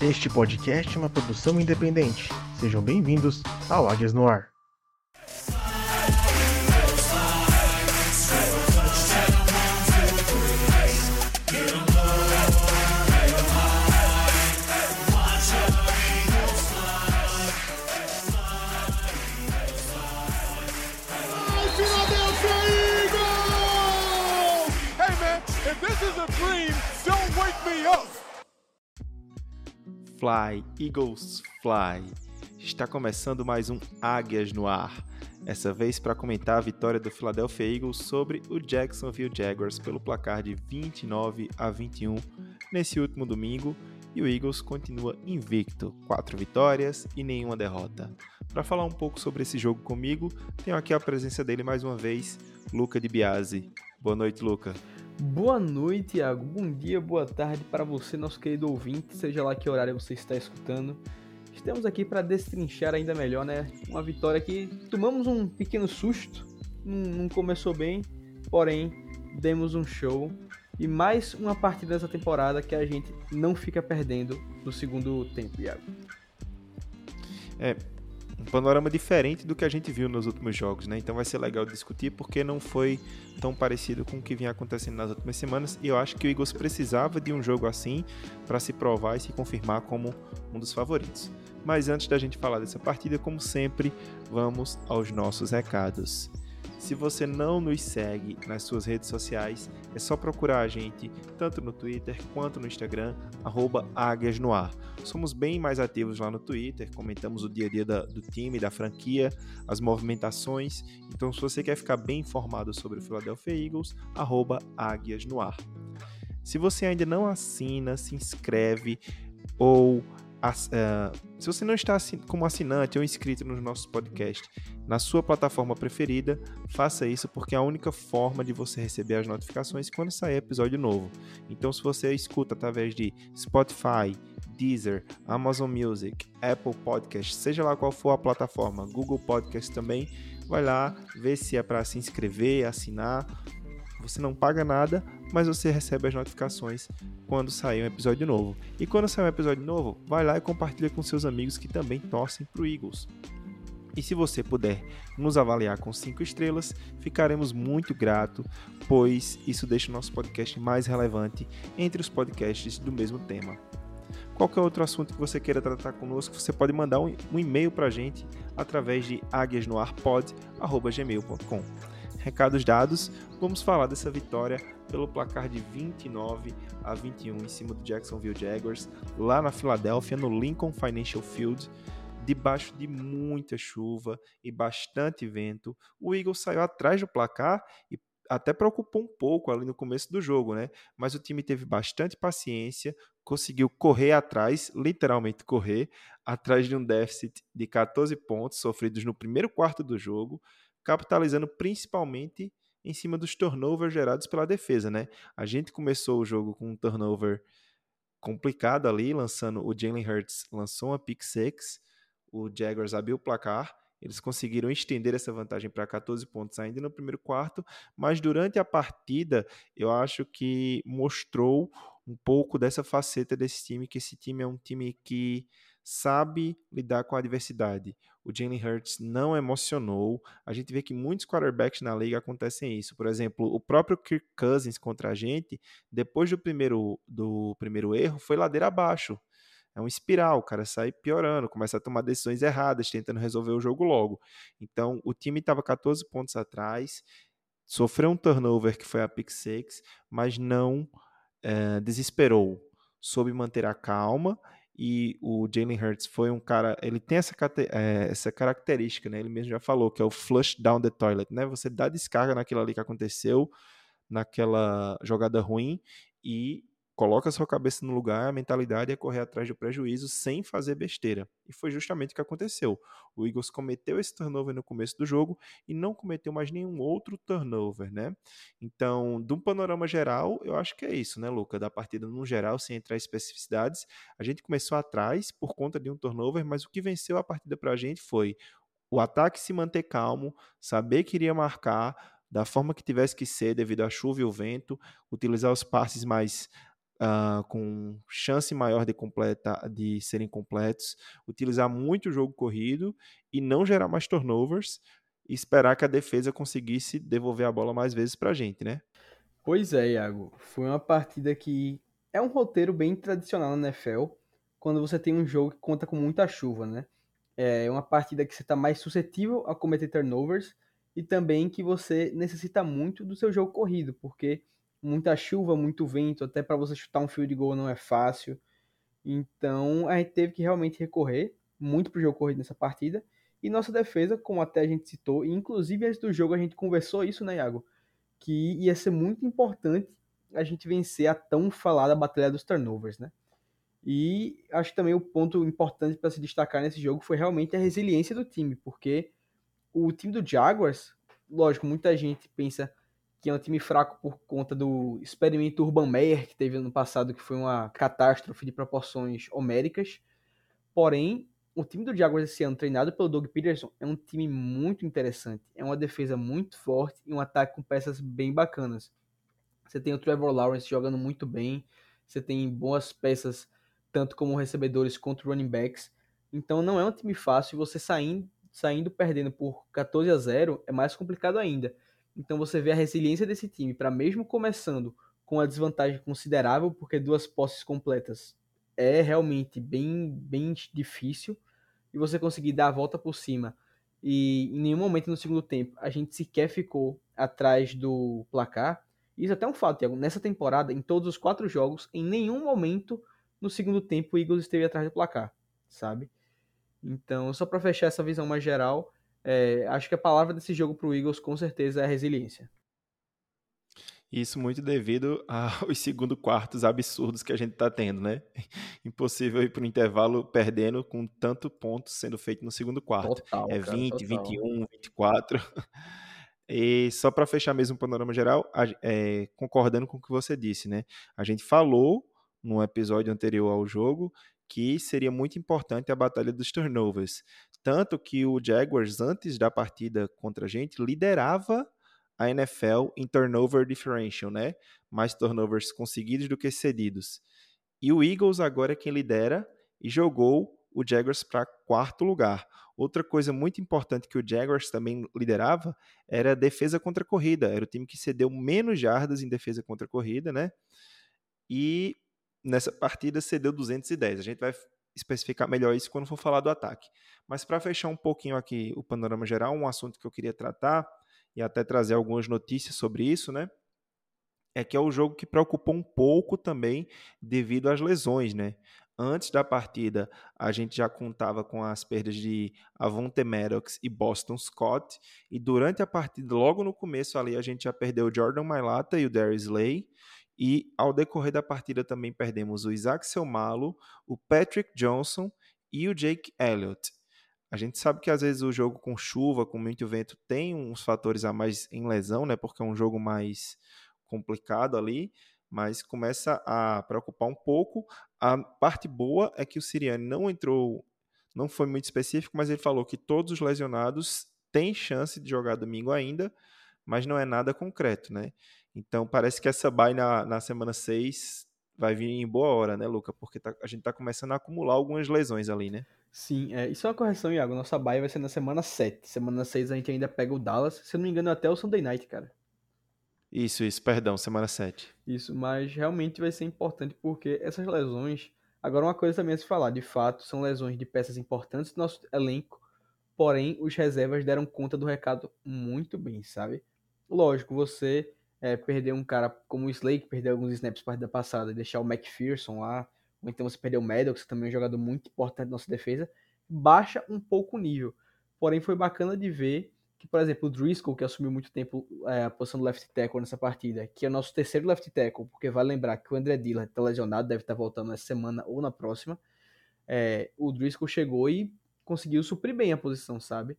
Este podcast é uma produção independente. Sejam bem-vindos ao Águias no Ar. Fly, Eagles Fly. Está começando mais um Águias no Ar. Essa vez para comentar a vitória do Philadelphia Eagles sobre o Jacksonville Jaguars pelo placar de 29 a 21 nesse último domingo e o Eagles continua invicto, quatro vitórias e nenhuma derrota. Para falar um pouco sobre esse jogo comigo, tenho aqui a presença dele mais uma vez, Luca de Biase. Boa noite, Luca. Boa noite, Thiago. Bom dia, boa tarde para você, nosso querido ouvinte, seja lá que horário você está escutando. Estamos aqui para destrinchar ainda melhor, né? Uma vitória que tomamos um pequeno susto, não começou bem, porém demos um show e mais uma partida dessa temporada que a gente não fica perdendo no segundo tempo, Iago. É, um panorama diferente do que a gente viu nos últimos jogos, né? Então vai ser legal discutir porque não foi tão parecido com o que vinha acontecendo nas últimas semanas e eu acho que o Eagles precisava de um jogo assim para se provar e se confirmar como um dos favoritos. Mas antes da gente falar dessa partida, como sempre, vamos aos nossos recados. Se você não nos segue nas suas redes sociais, é só procurar a gente tanto no Twitter quanto no Instagram, @águiasnoar. Somos bem mais ativos lá no Twitter, comentamos o dia a dia da, do time, da franquia, as movimentações. Então, se você quer ficar bem informado sobre o Philadelphia Eagles, @águiasnoar. Se você ainda não assina, se inscreve ou Uh, se você não está como assinante ou inscrito nos nossos podcasts na sua plataforma preferida, faça isso porque é a única forma de você receber as notificações quando sair episódio novo. Então, se você escuta através de Spotify, Deezer, Amazon Music, Apple Podcast, seja lá qual for a plataforma, Google Podcast também, vai lá ver se é para se inscrever, assinar você não paga nada, mas você recebe as notificações quando sair um episódio novo. E quando sair um episódio novo, vai lá e compartilha com seus amigos que também torcem para o Eagles. E se você puder nos avaliar com 5 estrelas, ficaremos muito grato, pois isso deixa o nosso podcast mais relevante entre os podcasts do mesmo tema. Qualquer outro assunto que você queira tratar conosco, você pode mandar um, e-mail para a gente através de águiasnoarpod.gmail.com. Recados dados, vamos falar dessa vitória pelo placar de 29 a 21 em cima do Jacksonville Jaguars, lá na Filadélfia, no Lincoln Financial Field, debaixo de muita chuva e bastante vento. O Eagles saiu atrás do placar e até preocupou um pouco ali no começo do jogo, né? Mas o time teve bastante paciência, conseguiu correr atrás, literalmente correr, atrás de um déficit de 14 pontos sofridos no primeiro quarto do jogo capitalizando principalmente em cima dos turnovers gerados pela defesa, né? A gente começou o jogo com um turnover complicado ali, lançando o Jalen Hurts lançou uma pick six, o Jaguars abriu o placar, eles conseguiram estender essa vantagem para 14 pontos ainda no primeiro quarto, mas durante a partida eu acho que mostrou um pouco dessa faceta desse time, que esse time é um time que sabe lidar com a adversidade. O Jalen Hurts não emocionou. A gente vê que muitos quarterbacks na liga acontecem isso. Por exemplo, o próprio Kirk Cousins contra a gente, depois do primeiro, do primeiro erro, foi ladeira abaixo. É um espiral, o cara sai piorando, começa a tomar decisões erradas, tentando resolver o jogo logo. Então, o time estava 14 pontos atrás, sofreu um turnover que foi a pick six, mas não é, desesperou, soube manter a calma e o Jalen Hurts foi um cara, ele tem essa, é, essa característica, né? Ele mesmo já falou que é o flush down the toilet, né? Você dá descarga naquilo ali que aconteceu, naquela jogada ruim e coloca sua cabeça no lugar, a mentalidade é correr atrás do prejuízo sem fazer besteira. E foi justamente o que aconteceu. O Eagles cometeu esse turnover no começo do jogo e não cometeu mais nenhum outro turnover, né? Então, de um panorama geral, eu acho que é isso, né, Luca? Da partida no geral, sem entrar em especificidades, a gente começou atrás por conta de um turnover, mas o que venceu a partida pra gente foi o ataque se manter calmo, saber que iria marcar, da forma que tivesse que ser devido à chuva e o vento, utilizar os passes mais uh, com chance maior de, completa, de serem completos, utilizar muito o jogo corrido e não gerar mais turnovers e esperar que a defesa conseguisse devolver a bola mais vezes para a gente, né? Pois é, Iago. Foi uma partida que é um roteiro bem tradicional na NFL, quando você tem um jogo que conta com muita chuva, né? É uma partida que você está mais suscetível a cometer turnovers e também que você necessita muito do seu jogo corrido, porque muita chuva, muito vento, até para você chutar um field goal não é fácil. Então a gente teve que realmente recorrer muito para o jogo corrido nessa partida. E nossa defesa, como até a gente citou, e inclusive antes do jogo a gente conversou isso, né, Iago? Que ia ser muito importante a gente vencer a tão falada batalha dos turnovers, né? E acho que também o ponto importante para se destacar nesse jogo foi realmente a resiliência do time, porque o time do Jaguars, lógico, muita gente pensa que é um time fraco por conta do experimento Urban Meyer que teve ano passado, que foi uma catástrofe de proporções homéricas. Porém, o time do Jaguars esse ano, treinado pelo Doug Peterson, é um time muito interessante. É uma defesa muito forte e um ataque com peças bem bacanas. Você tem o Trevor Lawrence jogando muito bem, você tem boas peças, tanto como recebedores quanto running backs. Então não é um time fácil, você saindo, saindo perdendo por 14 a 0 é mais complicado ainda. Então você vê a resiliência desse time para mesmo começando com a desvantagem considerável, porque duas posses completas é realmente bem, bem difícil, e você conseguir dar a volta por cima. E em nenhum momento no segundo tempo a gente sequer ficou atrás do placar. Isso é até um fato, Thiago. Nessa temporada, em todos os quatro jogos, em nenhum momento no segundo tempo o Eagles esteve atrás do placar, sabe? Então, só para fechar essa visão mais geral, é, acho que a palavra desse jogo para o Eagles com certeza é resiliência. Isso muito devido aos segundo quartos absurdos que a gente está tendo, né? Impossível ir para o intervalo perdendo com tanto pontos sendo feito no segundo quarto. Total, é 20, cara, 21, 24. E só para fechar mesmo o panorama geral, é, concordando com o que você disse, né? A gente falou no episódio anterior ao jogo que seria muito importante a batalha dos turnovers. Tanto que o Jaguars, antes da partida contra a gente, liderava a NFL em turnover differential, né? Mais turnovers conseguidos do que cedidos. E o Eagles agora é quem lidera e jogou o Jaguars para quarto lugar. Outra coisa muito importante que o Jaguars também liderava era a defesa contra a corrida. Era o time que cedeu menos jardas em defesa contra a corrida, né? E nessa partida cedeu 210. A gente vai especificar melhor isso quando for falar do ataque. Mas para fechar um pouquinho aqui o panorama geral, um assunto que eu queria tratar e até trazer algumas notícias sobre isso, né? É que é o jogo que preocupou um pouco também devido às lesões, né? Antes da partida, a gente já contava com as perdas de Avonte Maddox e Boston Scott, e durante a partida, logo no começo ali, a gente já perdeu o Jordan Mailata e o Darius Slay, e ao decorrer da partida também perdemos o Isaac Selmalo, o Patrick Johnson e o Jake Elliott. A gente sabe que às vezes o jogo com chuva, com muito vento, tem uns fatores a mais em lesão, né? Porque é um jogo mais complicado ali, mas começa a preocupar um pouco. A parte boa é que o Siriane não entrou, não foi muito específico, mas ele falou que todos os lesionados têm chance de jogar domingo ainda, mas não é nada concreto, né? Então parece que essa bye na, na semana 6 vai vir em boa hora, né, Luca? Porque tá, a gente tá começando a acumular algumas lesões ali, né? Sim, é, isso é uma correção, Iago. Nossa bye vai ser na semana 7. Semana 6 a gente ainda pega o Dallas. Se eu não me engano, até o Sunday Night, cara. Isso, isso, perdão, semana 7. Isso, mas realmente vai ser importante porque essas lesões. Agora, uma coisa também a se falar: de fato, são lesões de peças importantes do nosso elenco, porém, os reservas deram conta do recado muito bem, sabe? Lógico, você é, perder um cara como o Slay, que perdeu alguns snaps partida passada, deixar o McPherson lá, ou então você perder o Maddox, que também é um jogador muito importante na nossa defesa, baixa um pouco o nível. Porém, foi bacana de ver que, por exemplo, o Driscoll, que assumiu muito tempo é, a posição do left tackle nessa partida, que é o nosso terceiro left tackle, porque vai lembrar que o André Dillard está lesionado, deve estar tá voltando essa semana ou na próxima, é, o Driscoll chegou e conseguiu suprir bem a posição, sabe?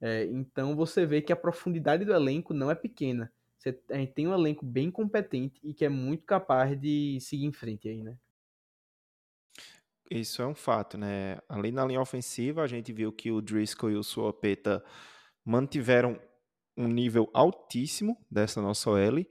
É, então você vê que a profundidade do elenco não é pequena. Você, a gente tem um elenco bem competente e que é muito capaz de seguir em frente aí, né? Isso é um fato, né? Além da linha ofensiva, a gente viu que o Driscoll e o Suopeta mantiveram um nível altíssimo dessa nossa OL.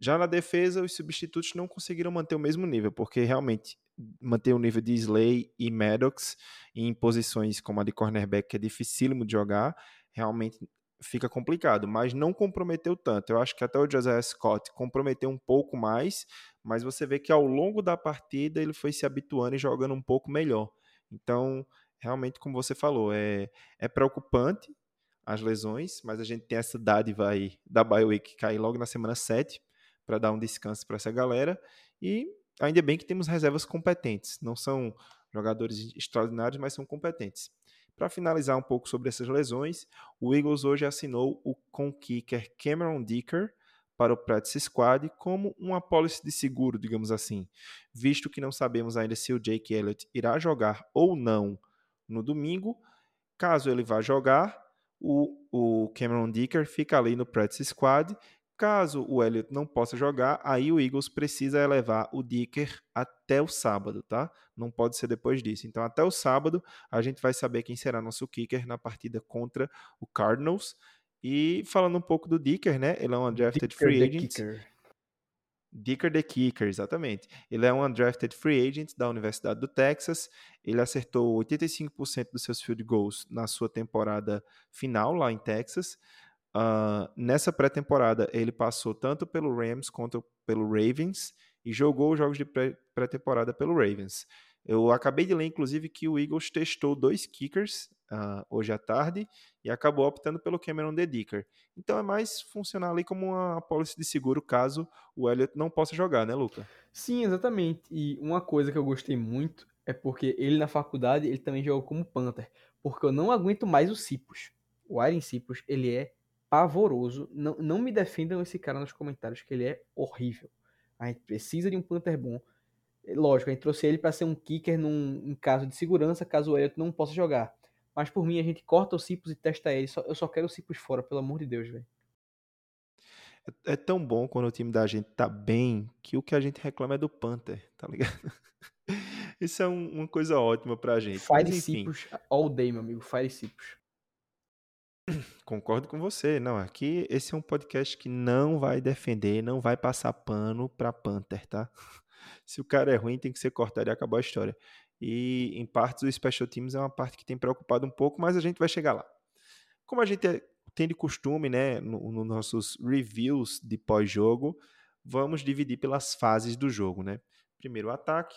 Já na defesa, os substitutos não conseguiram manter o mesmo nível, porque realmente manter o nível de Slay e Maddox em posições como a de cornerback, que é dificílimo de jogar, realmente fica complicado, mas não comprometeu tanto. Eu acho que até o Josiah Scott comprometeu um pouco mais, mas você vê que ao longo da partida ele foi se habituando e jogando um pouco melhor. Então, realmente, como você falou, é, é preocupante as lesões, mas a gente tem essa dádiva aí da bye week cair logo na semana 7 para dar um descanso para essa galera e ainda bem que temos reservas competentes, não são jogadores extraordinários, mas são competentes. Para finalizar um pouco sobre essas lesões, o Eagles hoje assinou o com kicker Cameron Dicker para o practice squad como uma apólice de seguro, digamos assim, visto que não sabemos ainda se o Jake Elliott irá jogar ou não no domingo. Caso ele vá jogar, o, o Cameron Dicker fica ali no practice squad Caso o Elliott não possa jogar, aí o Eagles precisa elevar o Dicker até o sábado, tá? Não pode ser depois disso. Então, até o sábado, a gente vai saber quem será nosso kicker na partida contra o Cardinals. E falando um pouco do Dicker, né? Ele é um undrafted Dicker free agent. Kicker. Dicker the Kicker, exatamente. Ele é um undrafted free agent da Universidade do Texas. Ele acertou 85% dos seus field goals na sua temporada final lá em Texas. Uh, nessa pré-temporada, ele passou tanto pelo Rams quanto pelo Ravens e jogou os jogos de pré-temporada pelo Ravens. Eu acabei de ler, inclusive, que o Eagles testou dois kickers uh, hoje à tarde e acabou optando pelo Cameron Dedicker. Então é mais funcionar ali como uma policy de seguro caso o Elliott não possa jogar, né, Luca? Sim, exatamente. E uma coisa que eu gostei muito é porque ele na faculdade ele também jogou como Panther, porque eu não aguento mais o Cipos. O Iron Cipos, ele é pavoroso. Não, não me defendam esse cara nos comentários, que ele é horrível. A gente precisa de um Panther bom. Lógico, a gente trouxe ele para ser um kicker num, em caso de segurança, caso o Elliot não possa jogar. Mas por mim, a gente corta o Cipos e testa ele. eu só quero o Cipos fora, pelo amor de Deus, velho. É, é tão bom quando o time da gente tá bem que o que a gente reclama é do Panther, tá ligado? Isso é um, uma coisa ótima pra gente. Fire Cipos all day, meu amigo. Fire Cipos. Concordo com você. Não, aqui esse é um podcast que não vai defender, não vai passar pano pra Panther, tá? Se o cara é ruim, tem que ser cortado e acabou a história. E em partes o Special Teams é uma parte que tem preocupado um pouco, mas a gente vai chegar lá. Como a gente é, tem de costume, né, nos no nossos reviews de pós-jogo, vamos dividir pelas fases do jogo, né? Primeiro o ataque,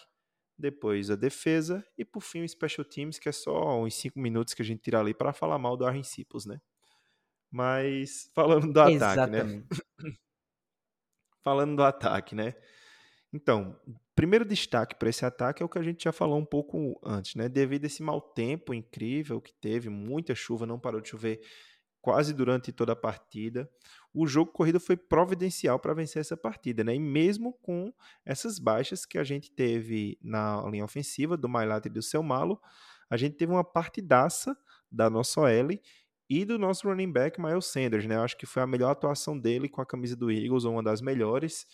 depois a defesa e por fim o Special Teams, que é só uns 5 minutos que a gente tira ali para falar mal do Cipos, né? Mas falando do ataque, né? falando do ataque, né? Então, primeiro destaque para esse ataque é o que a gente já falou um pouco antes, né? Devido a esse mau tempo incrível que teve, muita chuva, não parou de chover quase durante toda a partida. O jogo corrida foi providencial para vencer essa partida, né? E mesmo com essas baixas que a gente teve na linha ofensiva do Mailata e do seu Malo, a gente teve uma partidaça da nossa OL e do nosso running back Miles Sanders, né? Eu acho que foi a melhor atuação dele com a camisa do Eagles, ou uma das melhores,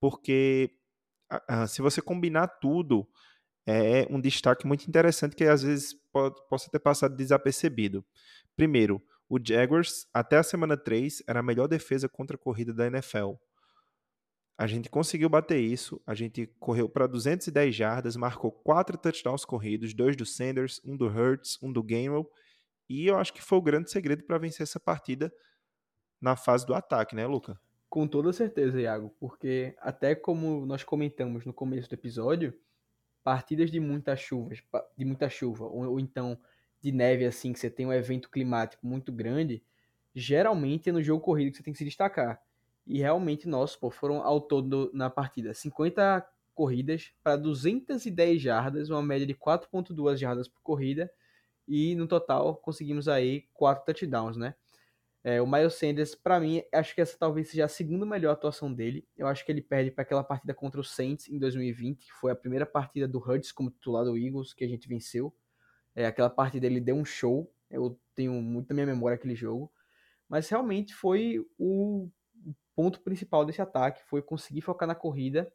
porque se você combinar tudo, é um destaque muito interessante que às vezes pode, possa ter passado desapercebido. Primeiro, o Jaguars, até a semana 3, era a melhor defesa contra a corrida da NFL. A gente conseguiu bater isso, a gente correu para 210 jardas, marcou quatro touchdowns corridos, dois do Sanders, um do Hurts, um do Gainwell, e eu acho que foi o grande segredo para vencer essa partida na fase do ataque, né, Luca? Com toda certeza, Iago, porque até como nós comentamos no começo do episódio, partidas de muita chuva, de muita chuva, ou, ou então de neve assim, que você tem um evento climático muito grande, geralmente é no jogo corrido que você tem que se destacar. E realmente, nós, pô, foram ao todo na partida 50 corridas para 210 jardas, uma média de 4.2 jardas por corrida, e no total conseguimos aí 4 touchdowns, né? É, o Miles Sanders, para mim, acho que essa talvez seja a segunda melhor atuação dele. Eu acho que ele perde para aquela partida contra o Saints em 2020, que foi a primeira partida do Hurts como titular do Eagles que a gente venceu. É, aquela parte dele deu um show. Eu tenho muito na minha memória aquele jogo. Mas realmente foi o ponto principal desse ataque. Foi conseguir focar na corrida.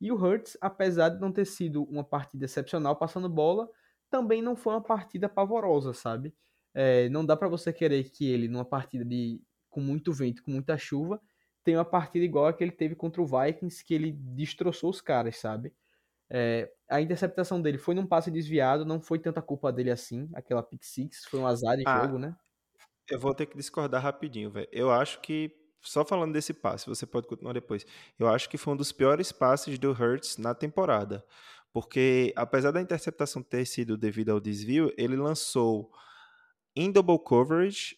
E o Hurts, apesar de não ter sido uma partida excepcional passando bola, também não foi uma partida pavorosa, sabe? É, não dá para você querer que ele, numa partida de com muito vento, com muita chuva, tem uma partida igual a que ele teve contra o Vikings, que ele destroçou os caras, sabe? É, a interceptação dele foi num passe desviado, não foi tanta culpa dele assim, aquela pick six, foi um azar de Ah, jogo, né? Eu vou ter que discordar rapidinho, velho. Eu acho que, só falando desse passe, você pode continuar depois. Eu acho que foi um dos piores passes do Hurts na temporada. Porque, apesar da interceptação ter sido devido ao desvio, ele lançou em double coverage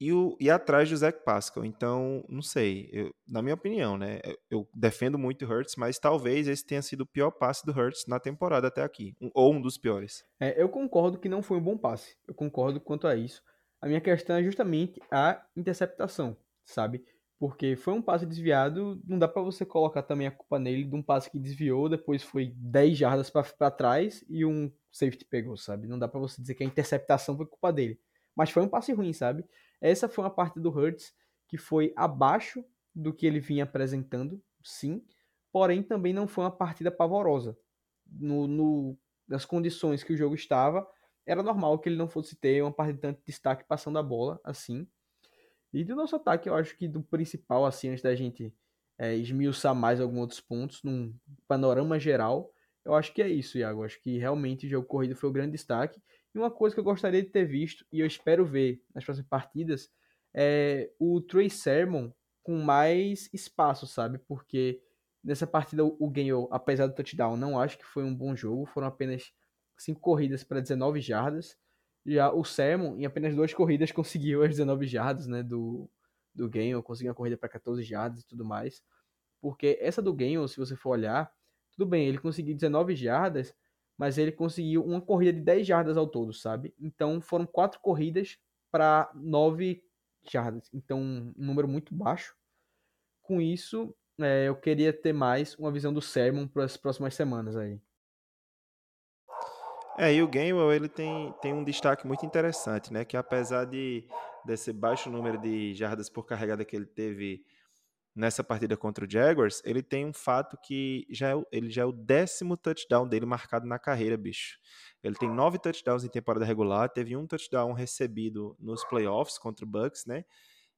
e, o, e atrás do Zach Pascal. Então, não sei. eu- na minha opinião, né? eu- defendo muito o Hurts, mas talvez esse tenha sido o pior passe do Hurts na temporada até aqui. um- ou um dos piores. É, eu concordo que não foi um bom passe. Eu concordo quanto a isso. A minha questão é justamente a interceptação, sabe? Porque foi um passe desviado, não dá pra você colocar também a culpa nele de um passe que desviou, depois foi 10 jardas pra trás e um safety pegou, sabe? Não dá pra você dizer que a interceptação foi culpa dele. Mas foi um passe ruim, sabe? Essa foi uma parte do Hurts que foi abaixo do que ele vinha apresentando, sim. Porém, também não foi uma partida pavorosa. No, no- nas condições que o jogo estava, era normal que ele não fosse ter uma parte de tanto destaque passando a bola, assim. E do nosso ataque, eu acho que do principal, assim, antes da gente é, esmiuçar mais alguns outros pontos, num panorama geral, eu acho que é isso, Iago. Eu acho que realmente o jogo corrido foi o grande destaque. Uma coisa que eu gostaria de ter visto, e eu espero ver nas próximas partidas, é o Trey Sermon com mais espaço, sabe? Porque nessa partida o ganhou, apesar do touchdown, não acho que foi um bom jogo. Foram apenas cinco corridas para 19 jardas. Já o Sermon, em apenas duas corridas, conseguiu as 19 jardas né, do, do Gainwell, conseguiu uma corrida para 14 jardas e tudo mais. Porque essa do Gainwell, se você for olhar, tudo bem, ele conseguiu 19 jardas, mas ele conseguiu uma corrida de 10 jardas ao todo, sabe? Então foram quatro corridas para 9 jardas. Então, um número muito baixo. Com isso, é, eu queria ter mais uma visão do Sermon para as próximas semanas aí. É, e o Gainwell, ele tem, tem um destaque muito interessante, né? Que apesar de desse baixo número de jardas por carregada que ele teve nessa partida contra o Jaguars, ele tem um fato que já é, ele já é o décimo touchdown dele marcado na carreira, bicho. Ele tem nove touchdowns em temporada regular, teve um touchdown recebido nos playoffs contra o Bucks, né?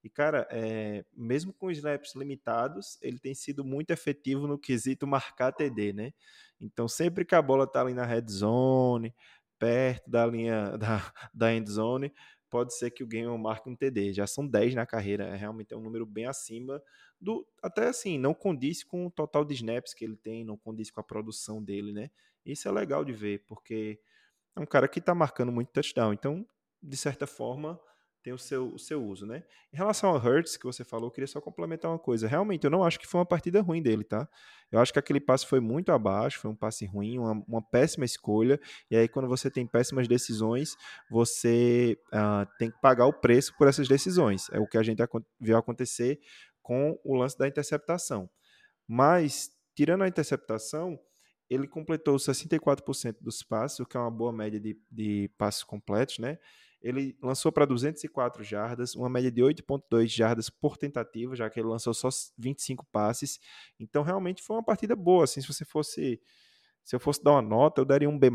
E, cara, é, mesmo com snaps limitados, ele tem sido muito efetivo no quesito marcar TD, né? Então, sempre que a bola tá ali na red zone, perto da linha da, da end zone, pode ser que o game marque um TD. Já são 10 na carreira, é realmente é um número bem acima do. Até assim, não condiz com o total de snaps que ele tem, não condiz com a produção dele, né? Isso é legal de ver, porque é um cara que tá marcando muito touchdown. Então, de certa forma, tem o seu, o seu uso, né? Em relação ao Hurts, que você falou, eu queria só complementar uma coisa. Realmente, eu não acho que foi uma partida ruim dele, tá? Eu acho que aquele passe foi muito abaixo, foi um passe ruim, uma, uma péssima escolha. E aí, quando você tem péssimas decisões, você ah, tem que pagar o preço por essas decisões. É o que a gente viu acontecer com o lance da interceptação. Mas, tirando a interceptação, ele completou 64% dos passes, o que é uma boa média de, de passes completos, né? Ele lançou para 204 jardas, uma média de 8,2 jardas por tentativa, já que ele lançou só 25 passes. Então, realmente foi uma partida boa. Assim, se você fosse. Se eu fosse dar uma nota, eu daria um B,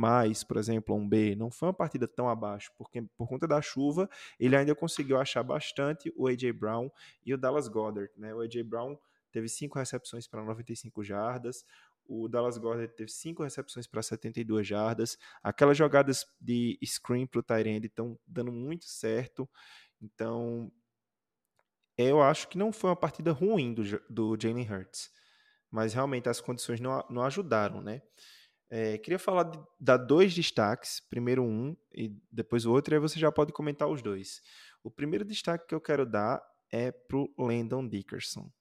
por exemplo, um B. Não foi uma partida tão abaixo, porque por conta da chuva, ele ainda conseguiu achar bastante o A.J. Brown e o Dallas Goddard. Né? O A.J. Brown teve 5 recepções para 95 jardas, o Dallas Goddard teve 5 recepções para 72 jardas. Aquelas jogadas de screen para o Tyrande estão dando muito certo. Então, eu acho que não foi uma partida ruim do, do Jalen Hurts. Mas realmente as condições não, não ajudaram, né? É, queria falar de, dar dois destaques, primeiro um e depois o outro, e aí você já pode comentar os dois. O primeiro destaque que eu quero dar é pro Landon Dickerson.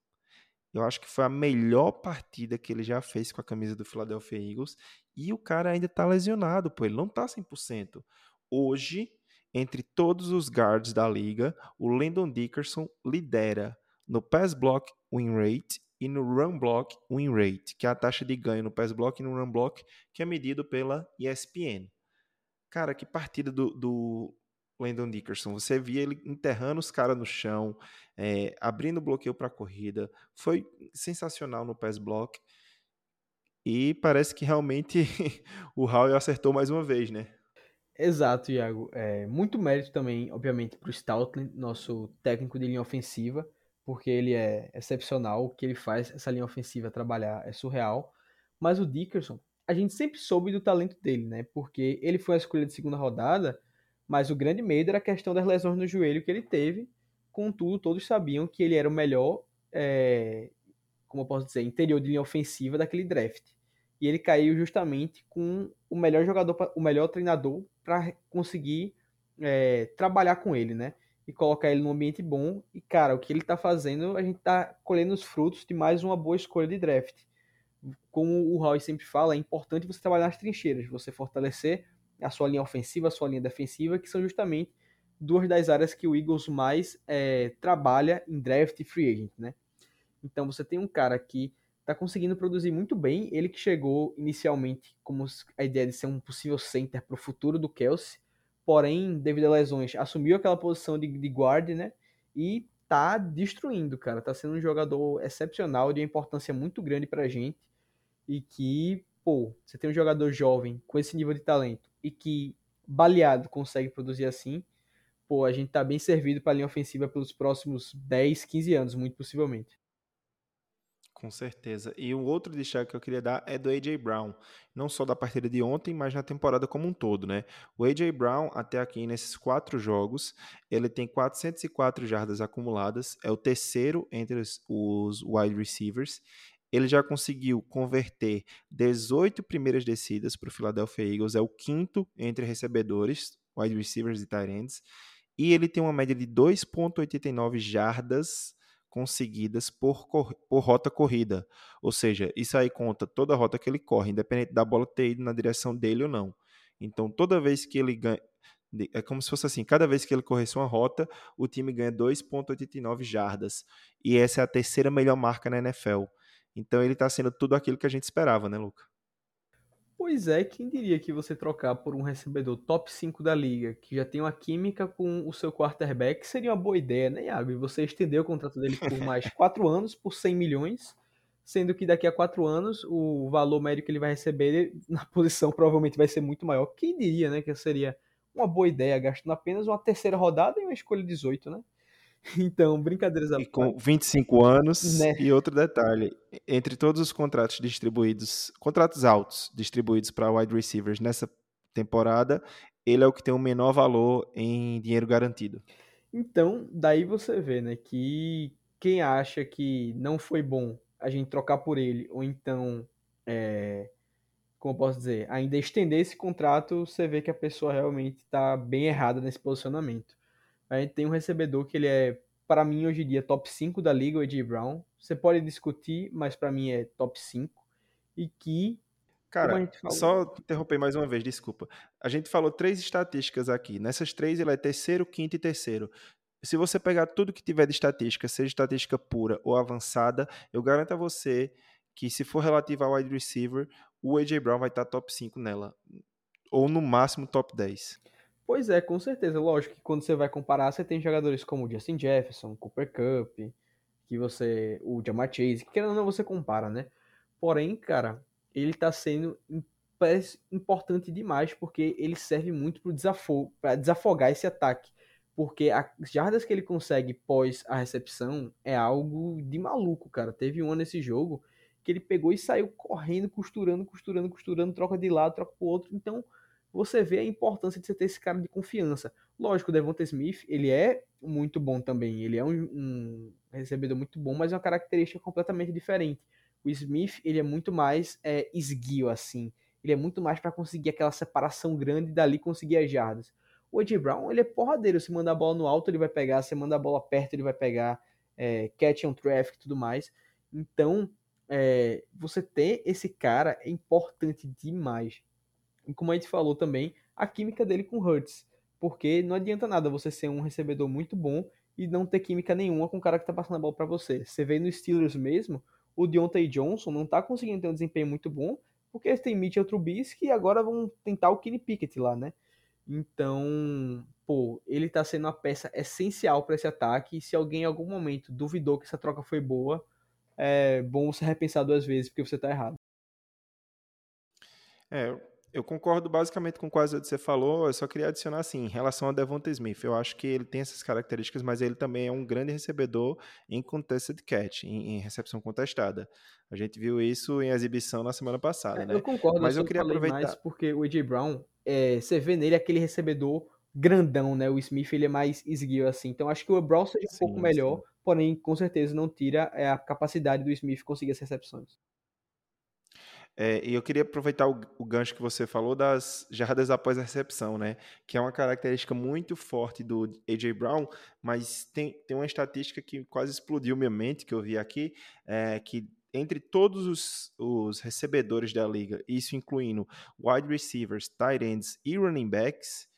Eu acho que foi a melhor partida que ele já fez com a camisa do Philadelphia Eagles. E o cara ainda tá lesionado, pô. Ele não tá 100%. Hoje, entre todos os guards da liga, o Landon Dickerson lidera no pass block win rate e no run block win rate, que é a taxa de ganho no pass block e no run block, que é medido pela ESPN. Cara, que partida do, do Landon Dickerson. Você via ele enterrando os caras no chão, é, abrindo bloqueio para a corrida. Foi sensacional no pass block. E parece que realmente o Howell acertou mais uma vez, né? Exato, Iago. É, muito mérito também, obviamente, para o Stoutland, nosso técnico de linha ofensiva, porque ele é excepcional, o que ele faz, essa linha ofensiva trabalhar é surreal. Mas o Dickerson, a gente sempre soube do talento dele, né? Porque ele foi a escolha de segunda rodada, mas o grande medo era a questão das lesões no joelho que ele teve. Contudo, todos sabiam que ele era o melhor, é, como eu posso dizer, interior de linha ofensiva daquele draft. E ele caiu justamente com o melhor jogador, o melhor treinador para conseguir é, trabalhar com ele, né? E colocar ele num ambiente bom. E, cara, o que ele tá fazendo, a gente tá colhendo os frutos de mais uma boa escolha de draft. Como o Roy sempre fala, é importante você trabalhar nas trincheiras, você fortalecer a sua linha ofensiva, a sua linha defensiva, que são justamente duas das áreas que o Eagles mais é, trabalha em draft e free agent, né? Então você tem um cara que está conseguindo produzir muito bem. Ele que chegou inicialmente como a ideia de ser um possível center para o futuro do Kelsey, porém, devido a lesões, assumiu aquela posição de, de guard, né? E tá destruindo, cara. Tá sendo um jogador excepcional, de importância muito grande pra gente. E que, pô, você tem um jogador jovem com esse nível de talento e que, baleado, consegue produzir assim. Pô, a gente tá bem servido para a linha ofensiva pelos próximos 10, 15 anos, muito possivelmente. Com certeza. E um outro destaque que eu queria dar é do A.J. Brown. Não só da partida de ontem, mas na temporada como um todo, né? O A.J. Brown, até aqui nesses quatro jogos, ele tem 404 jardas acumuladas. É o terceiro entre os, os wide receivers. Ele já conseguiu converter 18 primeiras descidas para o Philadelphia Eagles. É o quinto entre recebedores, wide receivers e tight ends. E ele tem uma média de 2,89 jardas conseguidas por, por rota corrida. Ou seja, isso aí conta toda a rota que ele corre, independente da bola ter ido na direção dele ou não. Então, toda vez que ele ganha. É como se fosse assim: cada vez que ele corresse uma rota, o time ganha 2,89 jardas. E essa é a terceira melhor marca na NFL. Então, ele está sendo tudo aquilo que a gente esperava, né, Luca? Pois é, quem diria que você trocar por um recebedor top 5 da liga, que já tem uma química com o seu quarterback, seria uma boa ideia, né, Iago? E você estendeu o contrato dele por mais 4 anos, por 100 milhões, sendo que daqui a 4 anos o valor médio que ele vai receber na posição provavelmente vai ser muito maior. Quem diria, né, que seria uma boa ideia, gastando apenas uma terceira rodada e uma escolha 18, né? Então, brincadeiras à E com 25 anos, né? e outro detalhe, entre todos os contratos distribuídos, contratos altos distribuídos para wide receivers nessa temporada, ele é o que tem o menor valor em dinheiro garantido. Então, daí você vê, né, que quem acha que não foi bom a gente trocar por ele, ou então, é, como eu posso dizer, ainda estender esse contrato, você vê que a pessoa realmente está bem errada nesse posicionamento. A gente tem um recebedor que ele é, para mim, hoje em dia, top 5 da liga, o AJ Brown. Você pode discutir, mas para mim é top 5. E que. Cara, só interromper mais uma vez, desculpa. A gente falou três estatísticas aqui. Nessas três, ele é terceiro, quinto e terceiro. Se você pegar tudo que tiver de estatística, seja estatística pura ou avançada, eu garanto a você que se for relativo ao wide receiver, o AJ Brown vai estar top 5 nela. Ou no máximo top 10. Pois é, com certeza. Lógico que quando você vai comparar, você tem jogadores como Justin Jefferson, Cooper Cup, que você. o Jamar Chase, que querendo ou não você compara, né? Porém, cara, ele tá sendo importante demais porque ele serve muito para desafogar esse ataque. Porque as jardas que ele consegue pós a recepção é algo de maluco, cara. Teve um nesse jogo que ele pegou e saiu correndo, costurando, costurando, costurando, troca de lado, troca pro outro. Então, você vê a importância de você ter esse cara de confiança. Lógico, o Devonta Smith, ele é muito bom também, ele é um, um recebedor muito bom, mas é uma característica completamente diferente. O Smith, ele é muito mais é, esguio, assim, ele é muito mais para conseguir aquela separação grande e dali conseguir as jardas. O Ed Brown, ele é porradeiro, se mandar a bola no alto ele vai pegar, se mandar a bola perto ele vai pegar, é, catch on traffic e tudo mais. Então, é, você ter esse cara é importante demais. Como a gente falou também, a química dele com Hurts. Porque não adianta nada você ser um recebedor muito bom e não ter química nenhuma com o cara que tá passando a bola para você. Você vê no Steelers mesmo, o Deontay Johnson não tá conseguindo ter um desempenho muito bom, porque eles têm Mitchell Trubisky e agora vão tentar o Kenny Pickett lá, né? Então, pô, ele tá sendo uma peça essencial para esse ataque. E se alguém em algum momento duvidou que essa troca foi boa, é bom você repensar duas vezes porque você tá errado. É, Eu concordo basicamente com quase o que você falou, eu só queria adicionar assim, em relação a Devonta Smith, eu acho que ele tem essas características, mas ele também é um grande recebedor em contested catch, em, em recepção contestada. A gente viu isso em exibição na semana passada, É, né? Eu concordo, Mas eu, eu queria aproveitar- mais porque o AJ Brown, é, você vê nele aquele recebedor grandão, né? O Smith ele é mais esguio assim. Então acho que o Brown seja um Sim, pouco melhor, sim. porém com certeza não tira é, a capacidade do Smith conseguir as recepções. É, e eu queria aproveitar o, o gancho que você falou das jardas após a recepção, né? Que é uma característica muito forte do A.J. Brown, mas tem, tem uma estatística que quase explodiu minha mente, que eu vi aqui, é que entre todos os, os recebedores da liga, isso incluindo wide receivers, tight ends e running backs,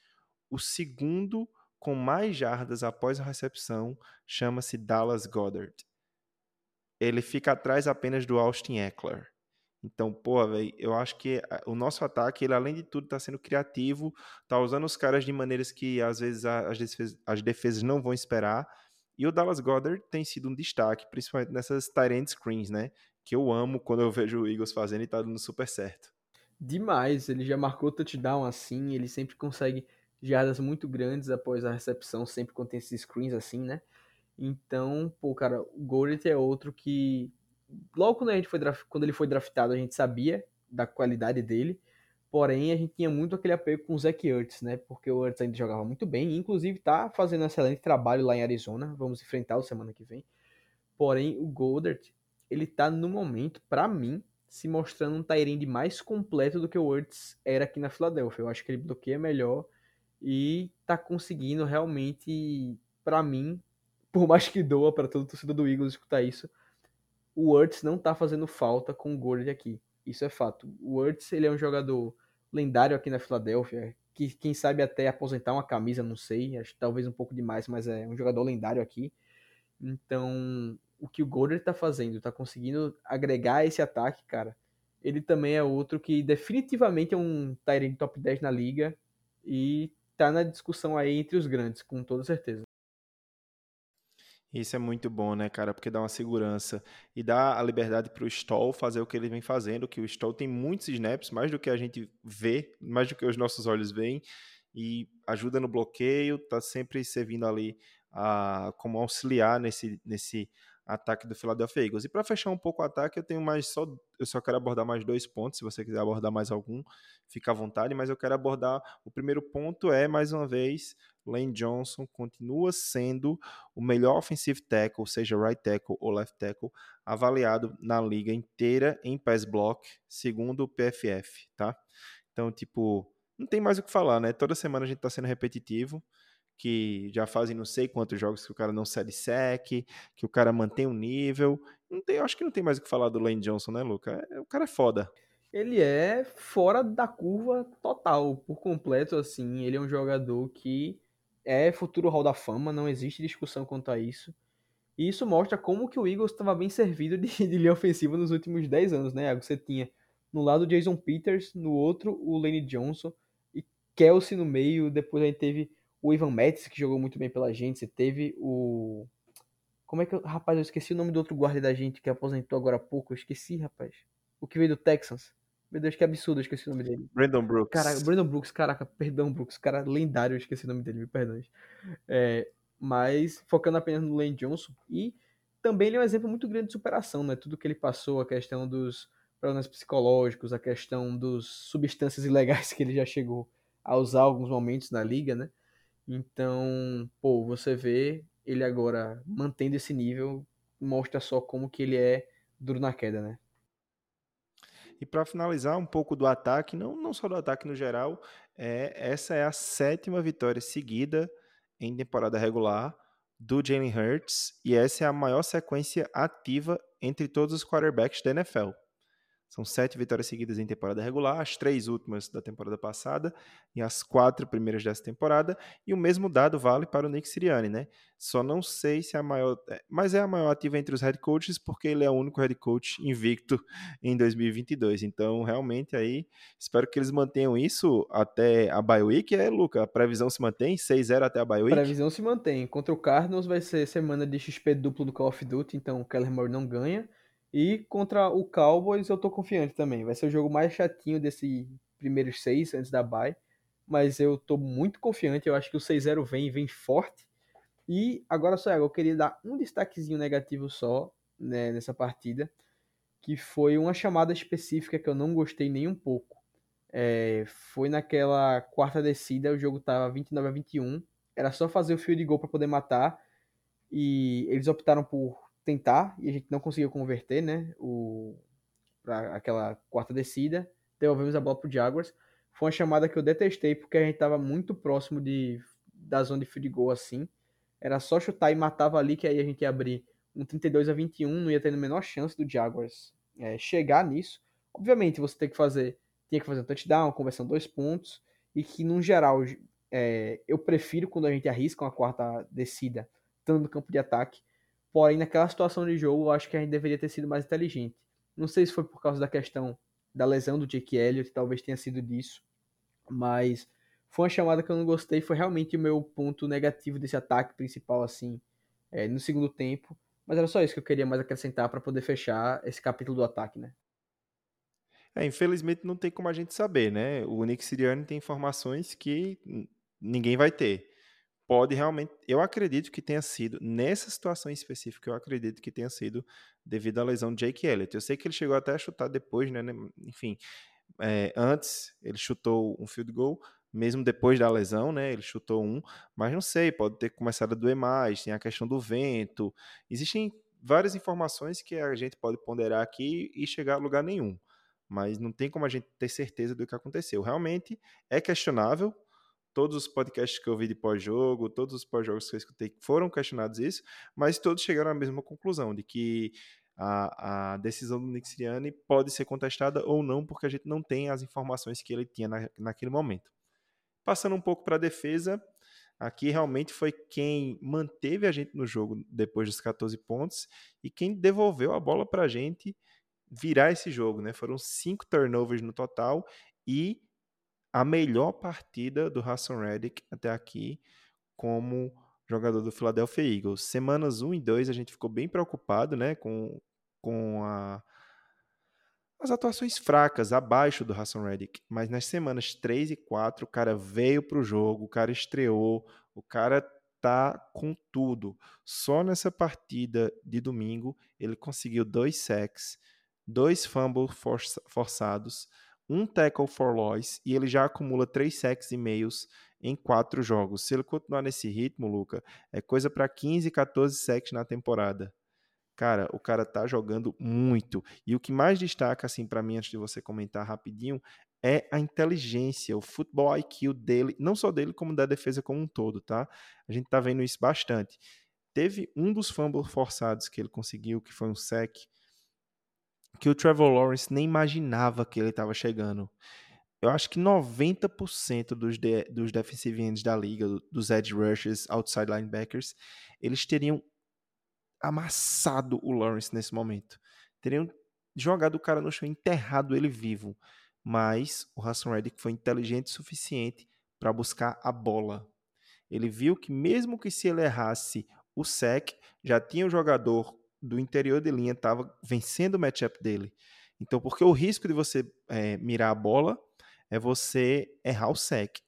o segundo com mais jardas após a recepção chama-se Dallas Goddard. Ele fica atrás apenas do Austin Eckler. Então, pô, velho, eu acho que a- o nosso ataque, ele além de tudo, tá sendo criativo, tá usando os caras de maneiras que às vezes as defesas, as defesas não vão esperar. E o Dallas Goddard tem sido um destaque, principalmente nessas tight end screens, né? Que eu amo quando eu vejo o Eagles fazendo e tá dando super certo. Demais, ele já marcou touchdown assim, ele sempre consegue jardas muito grandes após a recepção, sempre quando tem esses screens assim, né? Então, pô, cara, o Goddard é outro que logo quando a gente foi draf- quando ele foi draftado, a gente sabia da qualidade dele. Porém, a gente tinha muito aquele apego com o Zach Ertz, né? Porque o Ertz ainda jogava muito bem, inclusive tá fazendo um excelente trabalho lá em Arizona. Vamos enfrentá-lo semana que vem. Porém, o Goddard, ele tá no momento, pra mim, se mostrando um Tyrande mais completo do que o Ertz era aqui na Filadélfia. Eu acho que ele bloqueia melhor e tá conseguindo realmente, pra mim, por mais que doa pra todo torcedor do Eagles escutar isso, o Ertz não tá fazendo falta com o Goddard aqui. Isso é fato. O Ertz, ele é um jogador lendário aqui na Filadélfia, que quem sabe até aposentar uma camisa, não sei, acho talvez um pouco demais, mas é um jogador lendário aqui. Então, o que o Goddard tá fazendo, tá conseguindo agregar esse ataque, cara. Ele também é outro que definitivamente é um Tyrant top 10 na liga e tá na discussão aí entre os grandes, com toda certeza. Isso é muito bom, né, cara? Porque dá uma segurança e dá a liberdade para o Stoll fazer o que ele vem fazendo, que o Stoll tem muitos snaps, mais do que a gente vê, mais do que os nossos olhos veem, e ajuda no bloqueio, tá sempre servindo ali a, como auxiliar nesse, nesse ataque do Philadelphia Eagles. E para fechar um pouco o ataque, eu tenho mais só, eu só quero abordar mais dois pontos, se você quiser abordar mais algum, fica à vontade, mas eu quero abordar, o primeiro ponto é, mais uma vez, Lane Johnson continua sendo o melhor offensive tackle, seja right tackle ou left tackle, avaliado na liga inteira em pass block, segundo o PFF, tá? Então, tipo, não tem mais o que falar, né? Toda semana a gente tá sendo repetitivo, que já fazem não sei quantos jogos que o cara não cede sec, que o cara mantém um nível. Não tem, acho que não tem mais o que falar do Lane Johnson, né, Luca? É, o cara é foda. Ele é fora da curva total, por completo, assim. Ele é um jogador que é futuro Hall da Fama, não existe discussão quanto a isso. E isso mostra como que o Eagles estava bem servido de, de linha ofensiva nos últimos 10 anos, né? Você tinha no lado o Jason Peters, no outro o Lane Johnson e Kelsey no meio. Depois a gente teve o Ivan Metz, que jogou muito bem pela gente. Você teve o. Como é que. eu- Rapaz, eu esqueci o nome do outro guarda da gente que aposentou agora há pouco. Eu esqueci, rapaz. O que veio do Texans. Meu Deus, que absurdo, eu esqueci o nome dele. Brandon Brooks. Caraca, Brandon Brooks, caraca, perdão, Brooks, cara lendário, eu esqueci o nome dele, me perdão. É, mas focando apenas no Lane Johnson, e também ele é um exemplo muito grande de superação, né? Tudo que ele passou, a questão dos problemas psicológicos, a questão dos substâncias ilegais que ele já chegou a usar alguns momentos na liga, né? Então, pô, você vê ele agora mantendo esse nível, mostra só como que ele é duro na queda, né? E para finalizar um pouco do ataque, não, não só do ataque no geral, é, essa é a sétima vitória seguida em temporada regular do Jalen Hurts e essa é a maior sequência ativa entre todos os quarterbacks da NFL. São sete vitórias seguidas em temporada regular, as três últimas da temporada passada e as quatro primeiras dessa temporada. E o mesmo dado vale para o Nick Sirianni, né? Só não sei se é a maior, é, mas é a maior ativa entre os head coaches porque ele é o único head coach invicto em 2022. Então, realmente aí, espero que eles mantenham isso até a bye week, é, Luca? A previsão se mantém 6-0 até a bye A week? previsão se mantém. Contra o Cardinals vai ser semana de XP duplo do Call of Duty, então o Keller Moore não ganha. E contra o Cowboys eu tô confiante também. Vai ser o jogo mais chatinho desse primeiros seis antes da bye, mas eu tô muito confiante, eu acho que o 6-0 vem vem forte. E agora só eu queria dar um destaquezinho negativo só né, nessa partida, que foi uma chamada específica que eu não gostei nem um pouco. É, foi naquela quarta descida, o jogo tava 29 a 21, era só fazer o field goal para poder matar, e eles optaram por tentar, e a gente não conseguiu converter, né, o, pra aquela quarta descida, devolvemos a bola pro Jaguars, foi uma chamada que eu detestei, porque a gente tava muito próximo de, da zona de field goal assim, era só chutar e matava ali, que aí a gente ia abrir um 32 a 21, não ia ter a menor chance do Jaguars é, chegar nisso. Obviamente, você tem que fazer, tinha que fazer um touchdown, conversão dois pontos, e que, no geral, é, eu prefiro quando a gente arrisca uma quarta descida, estando no campo de ataque. Porém, naquela situação de jogo, eu acho que a gente deveria ter sido mais inteligente. Não sei se foi por causa da questão da lesão do Jake Elliott, talvez tenha sido disso, mas foi uma chamada que eu não gostei, foi realmente o meu ponto negativo desse ataque principal, assim, é, no segundo tempo. Mas era só isso que eu queria mais acrescentar para poder fechar esse capítulo do ataque, né? É, infelizmente não tem como a gente saber, né? O Nick Sirianni tem informações que ninguém vai ter. Pode realmente, eu acredito que tenha sido, nessa situação específica, eu acredito que tenha sido devido à lesão de Jake Elliott. Eu sei que ele chegou até a chutar depois, né? Enfim, é, antes ele chutou um field goal, mesmo depois da lesão, né? Ele chutou um, mas não sei, pode ter começado a doer mais, tem a questão do vento. Existem várias informações que a gente pode ponderar aqui e chegar a lugar nenhum. Mas não tem como a gente ter certeza do que aconteceu. Realmente é questionável. Todos os podcasts que eu vi de pós-jogo, todos os pós-jogos que eu escutei foram questionados isso, mas todos chegaram à mesma conclusão, de que a, a decisão do Nick Sirianni pode ser contestada ou não, porque a gente não tem as informações que ele tinha na, naquele momento. Passando um pouco para a defesa, aqui realmente foi quem manteve a gente no jogo depois dos 14 pontos e quem devolveu a bola para a gente virar esse jogo. Né? Foram cinco turnovers no total e a melhor partida do Hassan Reddick até aqui como jogador do Philadelphia Eagles. Semanas 1 e 2 a gente ficou bem preocupado né, com, com a as atuações fracas, abaixo do Hassan Reddick. Mas nas semanas 3 e 4, o cara veio para o jogo, o cara estreou, o cara tá com tudo. Só nessa partida de domingo, ele conseguiu dois sacks, dois fumbles forçados, um tackle for loss, e ele já acumula três sacks e meios em quatro jogos. Se ele continuar nesse ritmo, Luca, é coisa para 15, 14 sacks na temporada. Cara, o cara tá jogando muito. E o que mais destaca, assim, para mim, antes de você comentar rapidinho, é a inteligência, o futebol IQ dele, não só dele, como da defesa como um todo, tá? A gente tá vendo isso bastante. Teve um dos fumbles forçados que ele conseguiu, que foi um sec, que o Trevor Lawrence nem imaginava que ele estava chegando. Eu acho que 90% dos, de, dos defensive ends da liga, dos edge rushers, outside linebackers, eles teriam amassado o Lawrence nesse momento. Teriam jogado o cara no chão, enterrado ele vivo. Mas o Hassan Reddick foi inteligente o suficiente para buscar a bola. Ele viu que mesmo que se ele errasse o sec, já tinha o jogador do interior de linha estava vencendo o matchup dele. Então, porque o risco de você é, mirar a bola é você errar o sec.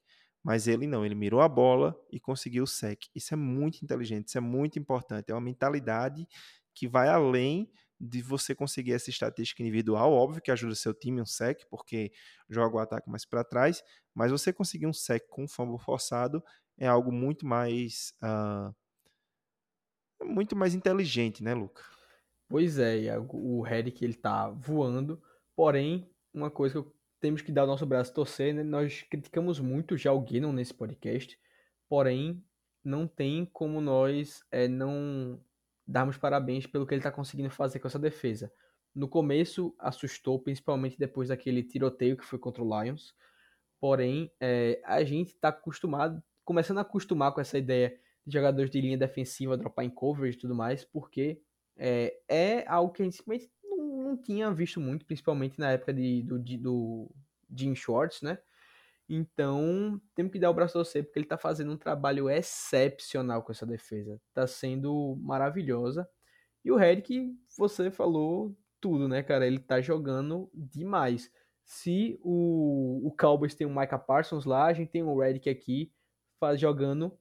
Mas ele não, ele mirou a bola e conseguiu o sec. Isso é muito inteligente, isso é muito importante. É uma mentalidade que vai além de você conseguir essa estatística individual, óbvio que ajuda seu time um sec, porque joga o ataque mais para trás, mas você conseguir um sec com um fumble forçado é algo muito mais uh, muito mais inteligente, né, Luca? Pois é, Iago, o Herrick ele tá voando, porém, uma coisa que temos que dar o nosso braço torcer, né? Nós criticamos muito já o Guinan nesse podcast, porém, não tem como nós é, não darmos parabéns pelo que ele está conseguindo fazer com essa defesa. No começo, assustou, principalmente depois daquele tiroteio que foi contra o Lions, porém, é, a gente está acostumado, começando a acostumar com essa ideia de jogadores de linha defensiva dropar em coverage e tudo mais, porque é, é algo que a gente simplesmente não tinha visto muito, principalmente na época de, do, de, do Jim Schwartz, né? Então, temos que dar o braço a você, porque ele está fazendo um trabalho excepcional com essa defesa. Está sendo maravilhosa. E o Red, que você falou tudo, né, cara? Ele está jogando demais. se o, o Cowboys tem o Micah Parsons lá, a gente tem o Redick aqui faz, jogando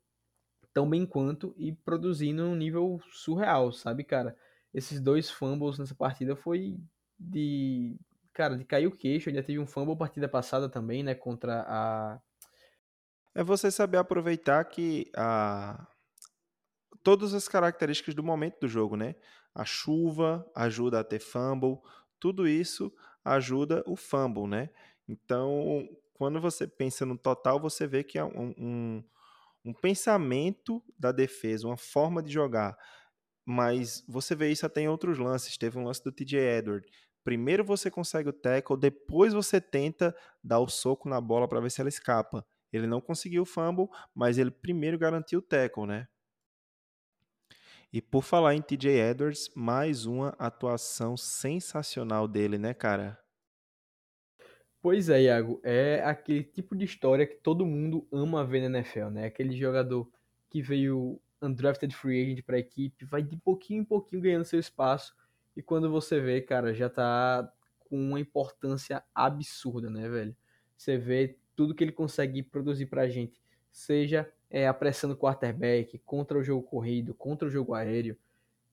tão bem quanto e produzindo um nível surreal, sabe, cara? Esses dois fumbles nessa partida foi de. Cara, de cair o queixo. Ainda teve um fumble partida passada também, né? Contra a. É você saber aproveitar que a. Todas as características do momento do jogo, né? A chuva ajuda a ter fumble, tudo isso ajuda o fumble, né? Então, quando você pensa no total, você vê que é um, um, um pensamento da defesa, uma forma de jogar. Mas você vê isso até em outros lances. Teve um lance do TJ Edward. Primeiro você consegue o tackle, depois você tenta dar o soco na bola para ver se ela escapa. Ele não conseguiu o fumble, mas ele primeiro garantiu o tackle, né? E por falar em TJ Edwards, mais uma atuação sensacional dele, né, cara? Pois é, Iago, é aquele tipo de história que todo mundo ama ver na NFL, né? Aquele jogador que veio undrafted free agent para a equipe, vai de pouquinho em pouquinho ganhando seu espaço e quando você vê, cara, já tá com uma importância absurda, né, velho? Você vê tudo que ele consegue produzir pra gente, seja é, apressando o quarterback, contra o jogo corrido, contra o jogo aéreo.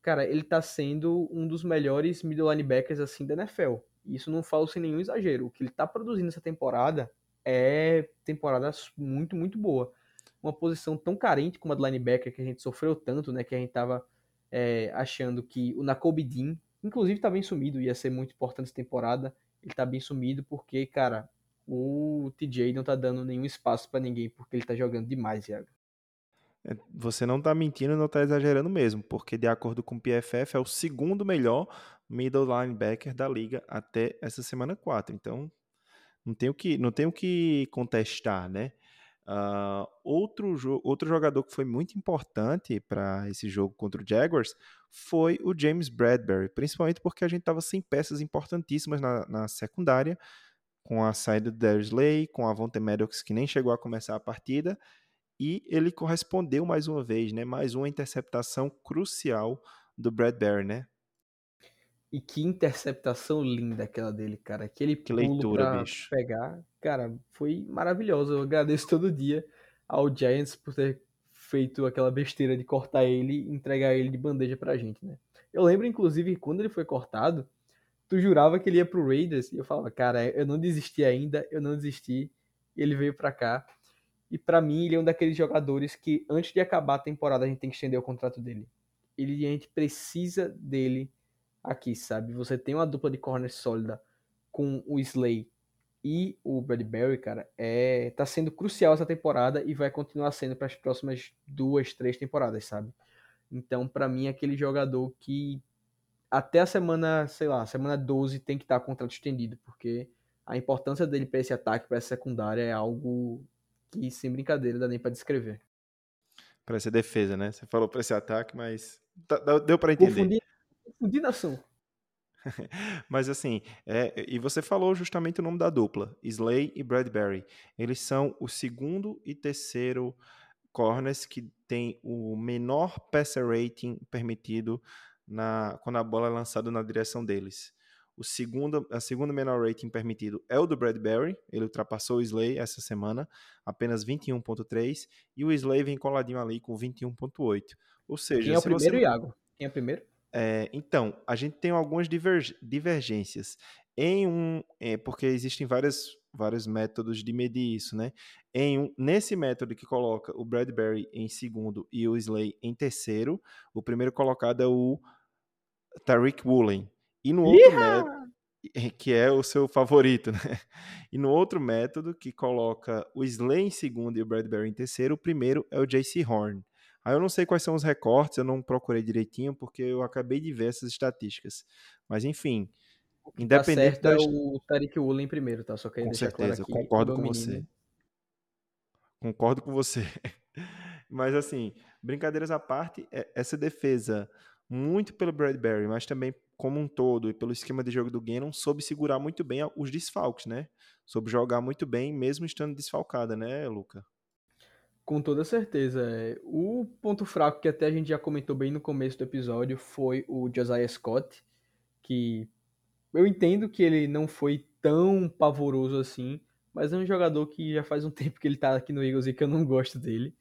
Cara, ele tá sendo um dos melhores middle linebackers assim da NFL. Isso não falo sem nenhum exagero. O que ele tá produzindo essa temporada é temporada muito, muito boa. Uma posição tão carente como a do linebacker que a gente sofreu tanto, né? Que a gente tava é, achando que o Nakobe Dean, inclusive tá bem sumido, ia ser muito importante essa temporada. Ele tá bem sumido porque, cara, o TJ não tá dando nenhum espaço para ninguém, porque ele tá jogando demais, Iago. É, você não tá mentindo, não tá exagerando mesmo, porque de acordo com o PFF é o segundo melhor middle linebacker da liga até essa semana 4. Então, não tenho que, não tenho que contestar, né? Uh, outro, jo outro jogador que foi muito importante para esse jogo contra o Jaguars foi o James Bradbury, principalmente porque a gente estava sem peças importantíssimas na, na secundária com a saída do Darius Lay, com a Vontae Maddox que nem chegou a começar a partida, e ele correspondeu mais uma vez, né? Mais uma interceptação crucial do Bradbury, né? E que interceptação linda aquela dele, cara. Aquele que pulo leitura, pra bicho. pegar, cara, foi maravilhoso. Eu agradeço todo dia ao Giants por ter feito aquela besteira de cortar ele e entregar ele de bandeja pra gente, né? Eu lembro, inclusive, quando ele foi cortado, tu jurava que ele ia pro Raiders e eu falava, cara, eu não desisti ainda, eu não desisti. E ele veio para cá. E para mim, ele é um daqueles jogadores que antes de acabar a temporada a gente tem que estender o contrato dele. Ele a gente precisa dele aqui, sabe? Você tem uma dupla de corner sólida com o Slay e o Bradbury, cara, é tá sendo crucial essa temporada e vai continuar sendo para as próximas duas, três temporadas, sabe? Então, para mim, é aquele jogador que até a semana, sei lá, semana 12 tem que estar tá contrato estendido, porque a importância dele para esse ataque, para essa secundária é algo que sem brincadeira dá nem para descrever. Para essa defesa, né? Você falou para esse ataque, mas deu para entender. Confundi, confundi nação. Mas assim, é, e você falou justamente o nome da dupla, Slay e Bradbury. Eles são o segundo e terceiro corners que tem o menor passer rating permitido na, quando a bola é lançada na direção deles. O segundo, a segunda menor rating permitido é o do Bradbury, ele ultrapassou o Slay essa semana, apenas 21.3, e o Slay vem coladinho ali com 21.8. Ou seja, quem é o primeiro, você... Iago? Quem é o primeiro? É, então, a gente tem algumas divergências. Em um, é, porque existem várias, vários métodos de medir isso, né? Em um, nesse método que coloca o Bradbury em segundo e o Slay em terceiro, o primeiro colocado é o Tariq Woolen. E no outro método, que é o seu favorito, né? E no outro método, que coloca o Slay em segundo e o Bradbury em terceiro, o primeiro é o JC Horn. Aí eu não sei quais são os recortes, eu não procurei direitinho, porque eu acabei de ver essas estatísticas. Mas enfim, independente tá certo é o Tariq Woolen primeiro, tá? Só queria com deixar certeza, claro aqui. concordo com menino. você. Concordo com você. Mas assim, brincadeiras à parte, é, essa defesa, muito pelo Bradbury, mas também como um todo e pelo esquema de jogo do Gannon, soube segurar muito bem os desfalques, né? Soube jogar muito bem, mesmo estando desfalcada, né, Luca? Com toda certeza. É. O ponto fraco que até a gente já comentou bem no começo do episódio foi o Josiah Scott, que eu entendo que ele não foi tão pavoroso assim, mas é um jogador que já faz um tempo que ele tá aqui no Eagles e que eu não gosto dele.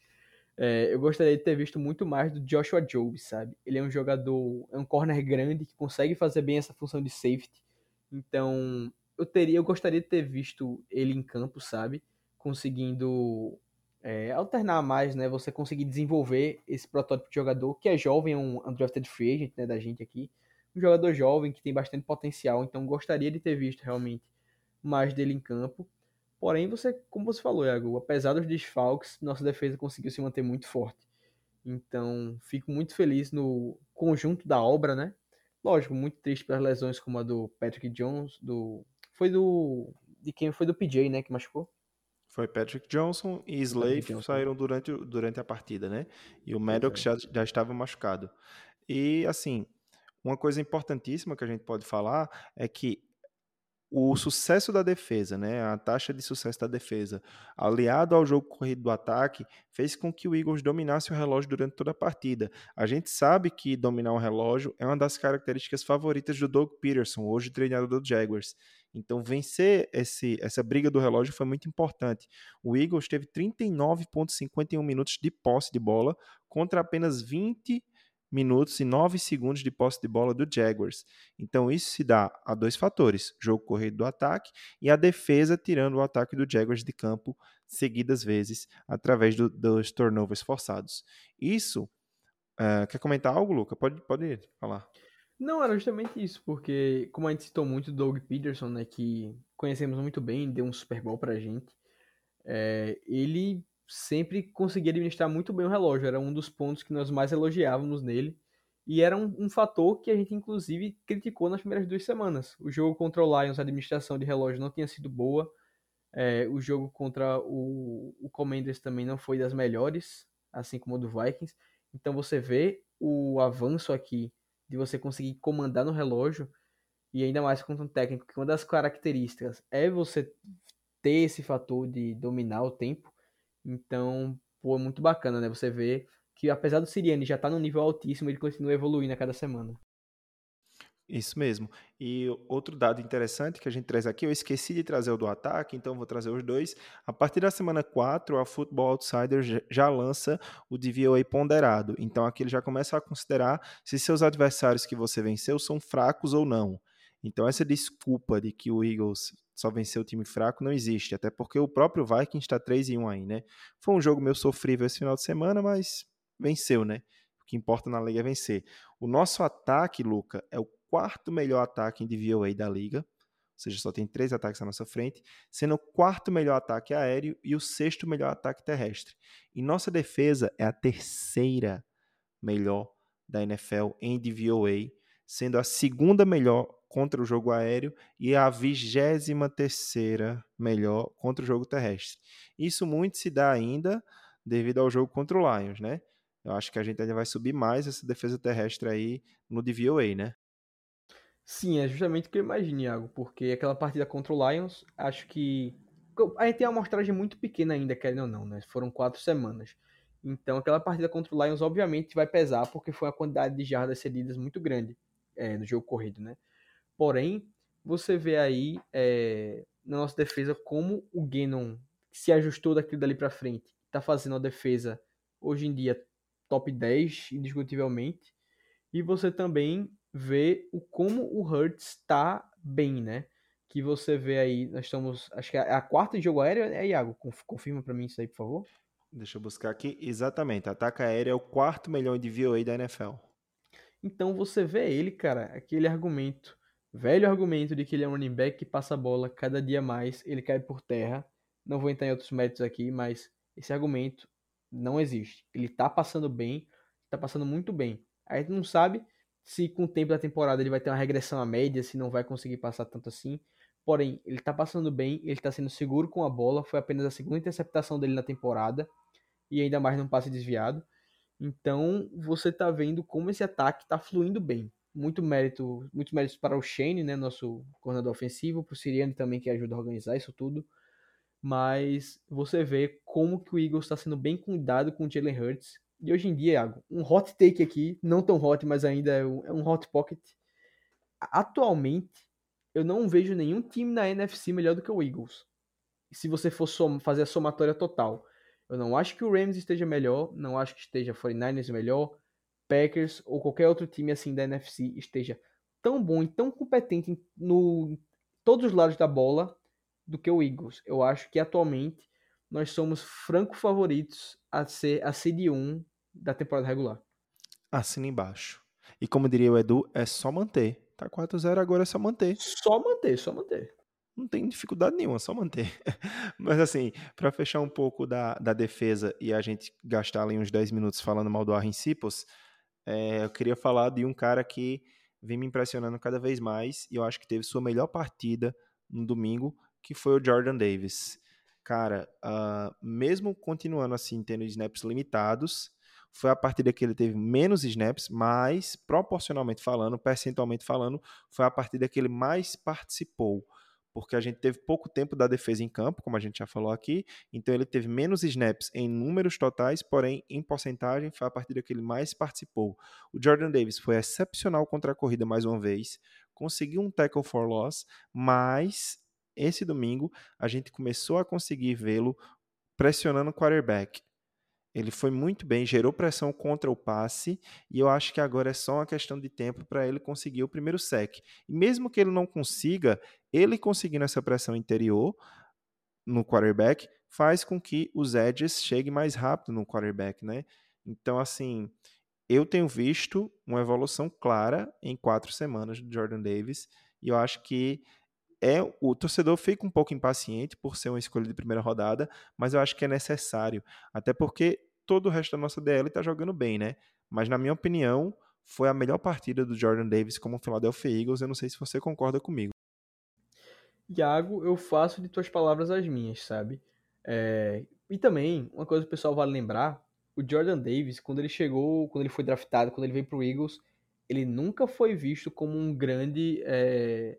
É, eu gostaria de ter visto muito mais do Joshua Jobe, sabe? Ele é um jogador, é um corner grande que consegue fazer bem essa função de safety. Então, eu teria, eu gostaria de ter visto ele em campo, sabe? Conseguindo é, alternar mais, né? Você conseguir desenvolver esse protótipo de jogador que é jovem, é um undrafted free agent, né, da gente aqui. Um jogador jovem que tem bastante potencial, então gostaria de ter visto realmente mais dele em campo. Porém, você, como você falou, Iago, apesar dos desfalques, nossa defesa conseguiu se manter muito forte. Então, fico muito feliz no conjunto da obra, né? Lógico, muito triste pelas lesões como a do Patrick Jones, do foi do de quem foi do PJ, né, que machucou? Foi Patrick Johnson e Slave saíram durante, durante a partida, né? E o Maddox já, já estava machucado. E assim, uma coisa importantíssima que a gente pode falar é que o sucesso da defesa, né, a taxa de sucesso da defesa, aliado ao jogo corrido do ataque, fez com que o Eagles dominasse o relógio durante toda a partida. A gente sabe que dominar o relógio é uma das características favoritas do Doug Peterson, hoje treinador do Jaguars. Então, vencer esse, essa briga do relógio foi muito importante. O Eagles teve 39,51 minutos de posse de bola contra apenas 20 minutos e 9 segundos de posse de bola do Jaguars. Então isso se dá a dois fatores: jogo corrido do ataque e a defesa tirando o ataque do Jaguars de campo seguidas vezes através do, dos turnovers forçados. Isso uh, quer comentar algo, Luca? Pode pode falar. Não, era justamente isso, porque como a gente citou muito do Doug Peterson, né, que conhecemos muito bem, deu um Super Bowl pra gente, é, ele sempre conseguia administrar muito bem o relógio, era um dos pontos que nós mais elogiávamos nele. E era um, um, fator que a gente, inclusive, criticou nas primeiras duas semanas. O jogo contra o Lions, a administração de relógio não tinha sido boa. É, o jogo contra o, o Commanders também não foi das melhores, assim como o do Vikings. Então você vê o avanço aqui de você conseguir comandar no relógio, e ainda mais contra um técnico, que uma das características é você ter esse fator de dominar o tempo. Então, pô, é muito bacana, né? Você vê que apesar do Siriane já estar tá num nível altíssimo, ele continua evoluindo a cada semana. Isso mesmo. E outro dado interessante que a gente traz aqui, eu esqueci de trazer o do ataque, então vou trazer os dois. A partir da semana 4, a Football Outsider já lança o DVOA ponderado. Então aqui ele já começa a considerar se seus adversários que você venceu são fracos ou não. Então essa desculpa de que o Eagles só venceu o time fraco não existe, até porque o próprio Vikings está 3 em 1 aí, né? Foi um jogo meio sofrível esse final de semana, mas venceu, né? O que importa na liga é vencer. O nosso ataque, Luca, é o quarto melhor ataque em DVOA da liga, ou seja, só tem três ataques à nossa frente, sendo o quarto melhor ataque aéreo e o sexto melhor ataque terrestre. E nossa defesa é a terceira melhor da NFL em DVOA, sendo a segunda melhor contra o jogo aéreo e a 23 melhor contra o jogo terrestre. Isso muito se dá ainda devido ao jogo contra o Lions, né? Eu acho que a gente ainda vai subir mais essa defesa terrestre aí no DVOA, né? Sim, é justamente o que eu imagino, Iago, porque aquela partida contra o Lions, acho que. A gente tem uma amostragem muito pequena ainda, querendo ou não, né? Foram quatro semanas. Então, aquela partida contra o Lions, obviamente, vai pesar, porque foi uma quantidade de jardas cedidas muito grande é, no jogo corrido, né? Porém, você vê aí é, na nossa defesa como o Gannon se ajustou daquilo dali para frente. Tá fazendo a defesa hoje em dia top 10, indiscutivelmente. E você também vê o como o Hurts está bem, né? Que você vê aí, nós estamos, acho que é a quarta de jogo aéreo, é Iago? Confirma para mim isso aí, por favor. Deixa eu buscar aqui. Exatamente, ataque aéreo é o quarto melhor de VOA da NFL. Então você vê ele, cara, aquele argumento velho argumento de que ele é um running back que passa a bola cada dia mais, ele cai por terra. Não vou entrar em outros métodos aqui, mas esse argumento não existe. Ele tá passando bem, tá passando muito bem. A gente não sabe se com o tempo da temporada ele vai ter uma regressão à média, se não vai conseguir passar tanto assim. Porém, ele tá passando bem, ele tá sendo seguro com a bola, foi apenas a segunda interceptação dele na temporada e ainda mais num passe desviado. Então, você tá vendo como esse ataque tá fluindo bem muito mérito, muitos méritos para o Shane, né, nosso coordenador ofensivo, para o Siriane também que ajuda a organizar isso tudo. Mas você vê como que o Eagles está sendo bem cuidado com o Jalen Hurts. E hoje em dia, Iago, um hot take aqui, não tão hot, mas ainda é um, é um hot pocket. Atualmente, eu não vejo nenhum time na NFC melhor do que o Eagles. Se você for fazer a somatória total. Eu não acho que o Rams esteja melhor, não acho que esteja 49ers melhor, Packers ou qualquer outro time assim da NFC esteja tão bom e tão competente no todos os lados da bola do que o Eagles. Eu acho que atualmente nós somos franco favoritos a ser a seed 1 da temporada regular. Assina embaixo. E como diria o Edu, é só manter. Tá 4-0, agora é só manter. Só manter, só manter. Não tem dificuldade nenhuma, só manter. Mas assim, para fechar um pouco da, da defesa e a gente gastar ali uns 10 minutos falando mal do Arrin Cipos, é, eu queria falar de um cara que vem me impressionando cada vez mais e eu acho que teve sua melhor partida no domingo, que foi o Jordan Davis. Cara, uh, mesmo continuando assim, tendo snaps limitados, foi a partida que ele teve menos snaps, mas proporcionalmente falando, percentualmente falando, foi a partida que ele mais participou porque a gente teve pouco tempo da defesa em campo, como a gente já falou aqui, então ele teve menos snaps em números totais, porém em porcentagem foi a partida que ele mais participou. O Jordan Davis foi excepcional contra a corrida mais uma vez, conseguiu um tackle for loss, mas esse domingo a gente começou a conseguir vê-lo pressionando o quarterback. Ele foi muito bem, gerou pressão contra o passe, e eu acho que agora é só uma questão de tempo para ele conseguir o primeiro sec. E mesmo que ele não consiga, ele conseguindo essa pressão interior no quarterback faz com que os edges cheguem mais rápido no quarterback, né? Então, assim, eu tenho visto uma evolução clara em quatro semanas do Jordan Davis, e eu acho que é o torcedor fica um pouco impaciente por ser uma escolha de primeira rodada, mas eu acho que é necessário, até porque todo o resto da nossa DL está jogando bem, né? Mas na minha opinião, foi a melhor partida do Jordan Davis como Philadelphia Eagles. Eu não sei se você concorda comigo. Iago, eu faço de tuas palavras as minhas, sabe? É... E também, uma coisa que o pessoal vale lembrar, o Jordan Davis, quando ele chegou, quando ele foi draftado, quando ele veio pro Eagles, ele nunca foi visto como um grande é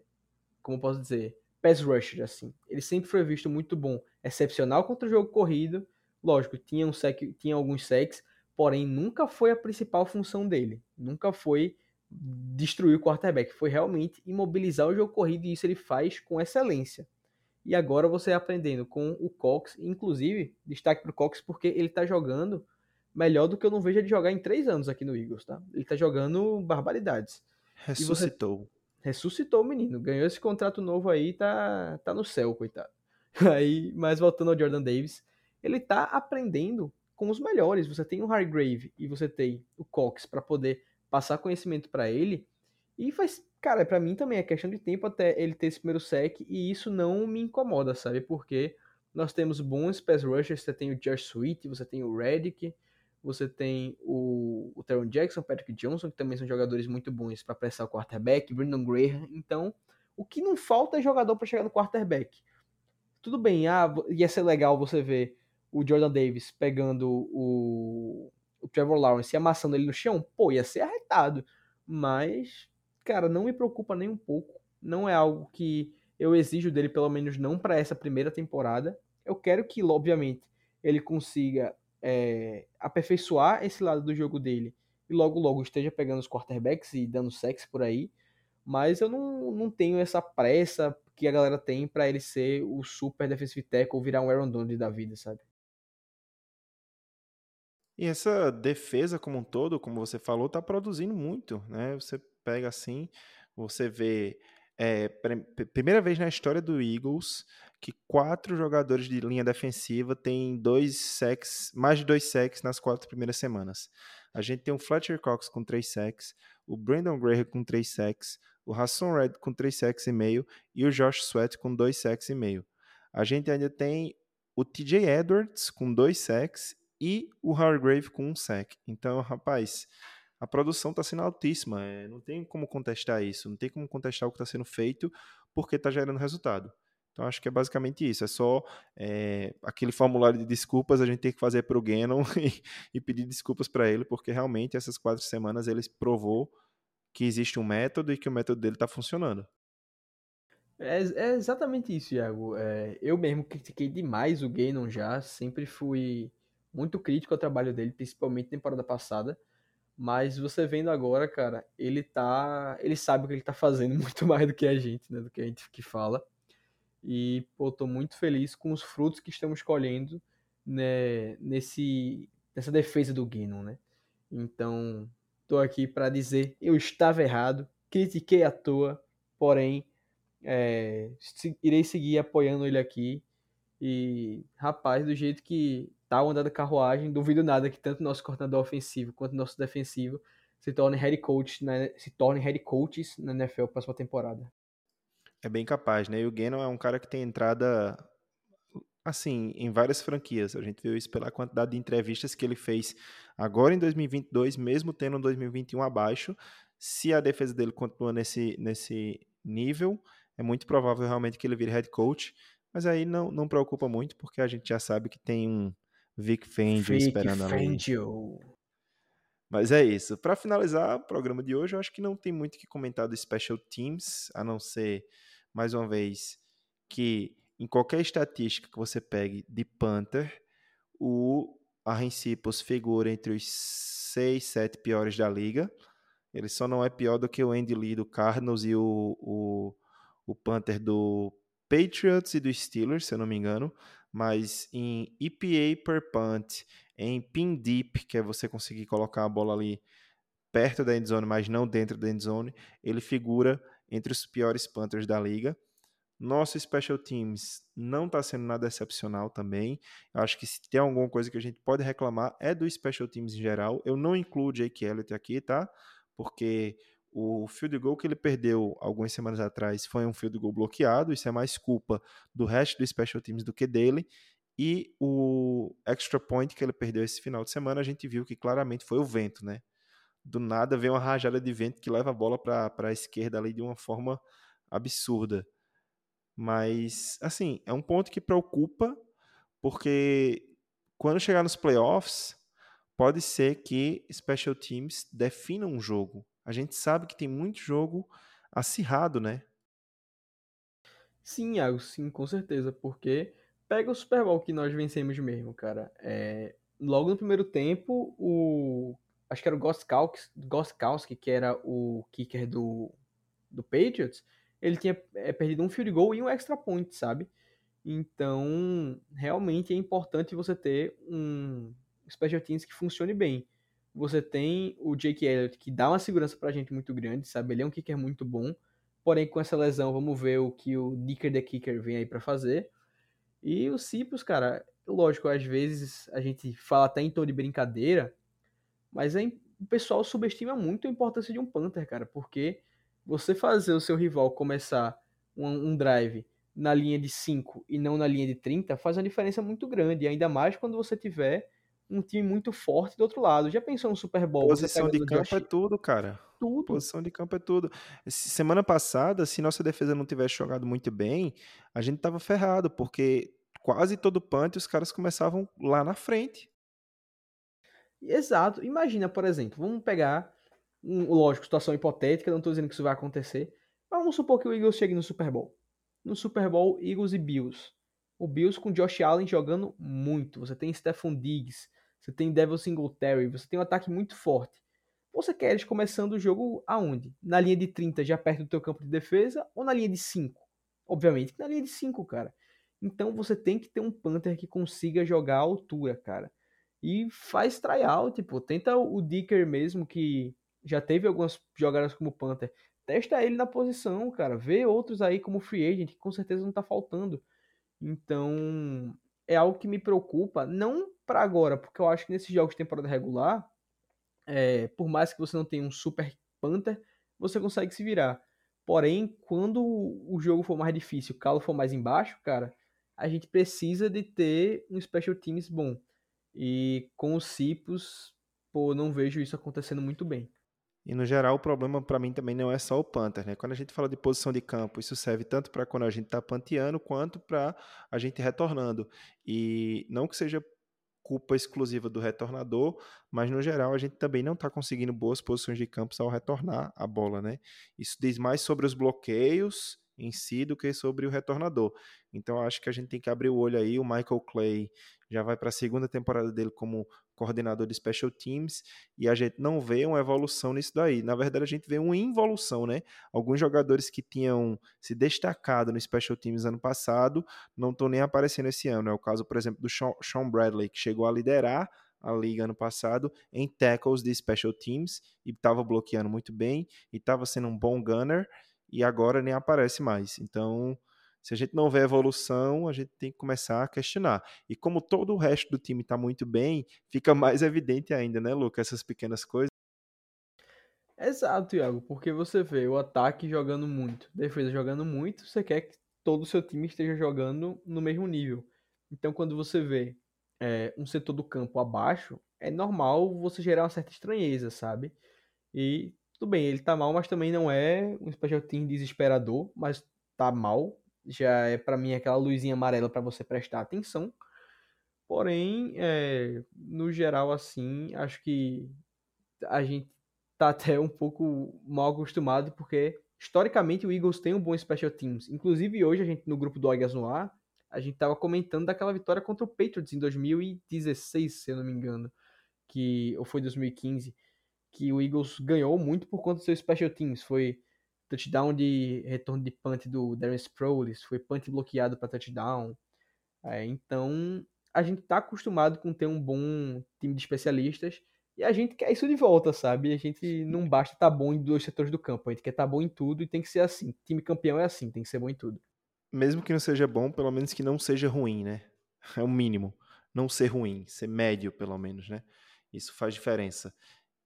como posso dizer, pass rusher, assim. Ele sempre foi visto muito bom, excepcional contra o jogo corrido. Lógico, tinha, um sec, tinha alguns sacks, porém nunca foi a principal função dele. Nunca foi destruir o quarterback. Foi realmente imobilizar o jogo corrido e isso ele faz com excelência. E agora você aprendendo com o Cox, inclusive, destaque para o Cox porque ele está jogando melhor do que eu não vejo ele jogar em três anos aqui no Eagles, tá? Ele está jogando barbaridades. Ressuscitou ressuscitou o menino, ganhou esse contrato novo aí, tá, tá no céu, coitado. Aí, mas voltando ao Jordan Davis, ele tá aprendendo com os melhores. Você tem o Hargrave e você tem o Cox para poder passar conhecimento para ele. E faz, cara, para mim também é questão de tempo até ele ter esse primeiro sec e isso não me incomoda, sabe? Porque nós temos bons pass rushers, você tem o Josh Sweet, você tem o Redick, você tem o, o Teron Jackson, Patrick Johnson, que também são jogadores muito bons para pressar o quarterback, Brandon Graham. Então, o que não falta é jogador para chegar no quarterback. Tudo bem, ah, ia ser legal você ver o Jordan Davis pegando o, o Trevor Lawrence e amassando ele no chão. Pô, ia ser arretado. Mas, cara, não me preocupa nem um pouco. Não é algo que eu exijo dele, pelo menos não para essa primeira temporada. Eu quero que, obviamente, ele consiga é, aperfeiçoar esse lado do jogo dele e logo logo esteja pegando os quarterbacks e dando sexo por aí, mas eu não, não tenho essa pressa que a galera tem para ele ser o super defensive tackle ou virar um Aaron Donald da vida, sabe? E essa defesa como um todo, como você falou, tá produzindo muito, né? Você pega assim, você vê é, primeira vez na história do Eagles que quatro jogadores de linha defensiva têm dois sacks, mais de dois sacks nas quatro primeiras semanas. A gente tem o Fletcher Cox com três sacks, o Brandon Graham com três sacks, o Hassan Red com três sacks e meio e o Josh Sweat com dois sacks e meio. A gente ainda tem o TJ Edwards com dois sacks e o Hargrave com um sack. Então, rapaz, a produção está sendo altíssima. É, não tem como contestar isso, não tem como contestar o que está sendo feito porque está gerando resultado. Então acho que é basicamente isso. É só é, aquele formulário de desculpas a gente tem que fazer para o Gannon e, e, pedir desculpas para ele, porque realmente essas quatro semanas ele provou que existe um método e que o método dele está funcionando. É, é, exatamente isso, Iago. É, eu mesmo critiquei demais o Gannon já, sempre fui muito crítico ao trabalho dele, principalmente na temporada passada. Mas você vendo agora, cara, ele tá. Ele sabe o que ele tá fazendo muito mais do que a gente, né? Do que a gente que fala. E, pô, tô muito feliz com os frutos que estamos colhendo né, nesse, nessa defesa do Guinness, né? Então, tô aqui para dizer, eu estava errado, critiquei à toa, porém, é, irei seguir apoiando ele aqui. E, rapaz, do jeito que o andar da carruagem, duvido nada que tanto nosso coordenador ofensivo quanto nosso defensivo se tornem head coach, né, se tornem head coaches na NFL próxima temporada. É bem capaz, né? E o Gannon é um cara que tem entrada assim, em várias franquias. A gente viu isso pela quantidade de entrevistas que ele fez agora em 2022, mesmo tendo 2021 abaixo. Se a defesa dele continua nesse, nesse nível, é muito provável realmente que ele vire head coach. Mas aí não, não preocupa muito, porque a gente já sabe que tem um Vic Fangio esperando Fangio. ali. Mas é isso. Para finalizar o programa de hoje, eu acho que não tem muito que comentar do Special Teams, a não ser, mais uma vez, que em qualquer estatística que você pegue de Panther, o Arrencipos figura entre os 6, 7 piores da liga. Ele só não é pior do que o Andy Lee do Cardinals e o, o, o Panther do Patriots e do Steelers, se eu não me engano. Mas em EPA per punt, em pin deep, que é você conseguir colocar a bola ali perto da endzone, mas não dentro da endzone, ele figura entre os piores Panthers da liga. Nosso special teams não está sendo nada excepcional também. Eu acho que se tem alguma coisa que a gente pode reclamar é do special teams em geral. Eu não incluo Jake Elliott aqui, tá? Porque o field goal que ele perdeu algumas semanas atrás foi um field goal bloqueado. Isso é mais culpa do resto do special teams do que dele. E o extra point que ele perdeu esse final de semana, a gente viu que claramente foi o vento, né? Do nada vem uma rajada de vento que leva a bola para a esquerda ali de uma forma absurda. Mas, assim, é um ponto que preocupa, porque quando chegar nos playoffs, pode ser que special teams definam um jogo. A gente sabe que tem muito jogo acirrado, né? Sim, Iago, sim, com certeza, porque pega o Super Bowl que nós vencemos mesmo, cara. É, logo no primeiro tempo, o acho que era o Gostkowski, que era o kicker do, do Patriots, ele tinha é, perdido um field goal e um extra point, sabe? Então, realmente é importante você ter um special teams que funcione bem. Você tem o Jake Elliott, que dá uma segurança pra gente muito grande, sabe? Ele é um kicker muito bom. Porém, com essa lesão, vamos ver o que o Dicker the Kicker vem aí para fazer. E o Cipros, cara, lógico, às vezes a gente fala até em tom de brincadeira, mas é, o pessoal subestima muito a importância de um Panther, cara, porque você fazer o seu rival começar um, um drive na linha de 5 e não na linha de 30 faz uma diferença muito grande, ainda mais quando você tiver um time muito forte do outro lado. Já pensou no Super Bowl? Posição de campo Josh... é tudo, cara. Tudo. Posição de campo é tudo. Semana passada, se nossa defesa não tivesse jogado muito bem, a gente tava ferrado, porque quase todo punt os caras começavam lá na frente. Exato. Imagina, por exemplo, vamos pegar um, lógico, situação hipotética, não estou dizendo que isso vai acontecer. Mas vamos supor que o Eagles chegue no Super Bowl. No Super Bowl, Eagles e Bills. O Bills com Josh Allen jogando muito. Você tem Stephon Diggs, você tem Devil Singletary, você tem um ataque muito forte. Você quer eles começando o jogo aonde? Na linha de 30, já perto do teu campo de defesa, ou na linha de 5? Obviamente na linha de 5, cara. Então você tem que ter um Panther que consiga jogar à altura, cara. E faz tryout, tipo, tenta o Dicker mesmo, que já teve algumas jogadas como Panther. Testa ele na posição, cara. Vê outros aí como free agent, que com certeza não tá faltando. Então, é algo que me preocupa, não para agora, porque eu acho que nesses jogos de temporada regular, é, por mais que você não tenha um super Panther, você consegue se virar. Porém, quando o jogo for mais difícil, o calo for mais embaixo, cara, a gente precisa de ter um special teams bom. E com os Cipos, pô, não vejo isso acontecendo muito bem. E no geral, o problema para mim também não é só o Panther, né? Quando a gente fala de posição de campo, isso serve tanto para quando a gente está panteando quanto para a gente retornando. E não que seja culpa exclusiva do retornador, mas no geral a gente também não está conseguindo boas posições de campo ao retornar a bola, né? Isso diz mais sobre os bloqueios em si do que sobre o retornador. Então acho que a gente tem que abrir o olho aí. O Michael Clay já vai para a segunda temporada dele como coordenador de special teams e a gente não vê uma evolução nisso daí. Na verdade, a gente vê uma involução, né? Alguns jogadores que tinham se destacado no special teams ano passado não estão nem aparecendo esse ano. É o caso, por exemplo, do Sean Bradley, que chegou a liderar a liga ano passado em tackles de special teams e estava bloqueando muito bem e estava sendo um bom gunner e agora nem aparece mais. Então, se a gente não vê evolução, a gente tem que começar a questionar. E como todo o resto do time está muito bem, fica mais evidente ainda, né, Lucas, essas pequenas coisas. Exato, Iago, porque você vê o ataque jogando muito, defesa jogando muito, você quer que todo o seu time esteja jogando no mesmo nível. Então, quando você vê é, um setor do campo abaixo, é normal você gerar uma certa estranheza, sabe? E tudo bem, ele tá mal, mas também não é um special team desesperador, mas tá mal. Já é para mim aquela luzinha amarela para você prestar atenção. Porém, é, no geral, assim, acho que a gente tá até um pouco mal acostumado, porque historicamente o Eagles tem um bom special teams. Inclusive hoje a gente no grupo do Águias no Ar, a gente tava comentando daquela vitória contra o Patriots em 2016, se eu não me engano, que ou foi 2015, que o Eagles ganhou muito por conta dos seus special teams. Foi touchdown de retorno de punt do Darren Sproles, foi punt bloqueado para touchdown. É, então, a gente tá acostumado com ter um bom time de especialistas e a gente quer isso de volta, sabe? A gente não basta estar tá bom em dois setores do campo, a gente quer estar tá bom em tudo e tem que ser assim. Time campeão é assim, tem que ser bom em tudo mesmo que não seja bom, pelo menos que não seja ruim, né? É o mínimo. Não ser ruim, ser médio, pelo menos, né? Isso faz diferença.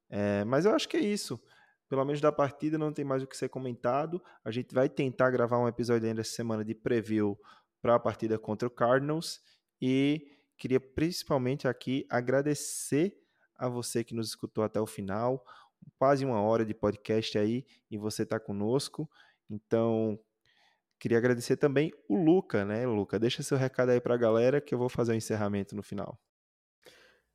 É, mas eu acho que é isso. Pelo menos da partida não tem mais o que ser comentado. A gente vai tentar gravar um episódio ainda essa semana de preview para a partida contra o Cardinals. E queria principalmente aqui agradecer a você que nos escutou até o final. Quase uma hora de podcast aí e você está conosco. Então, Queria agradecer também o Luca, né, Luca? Deixa seu recado aí para a galera que eu vou fazer o encerramento no final.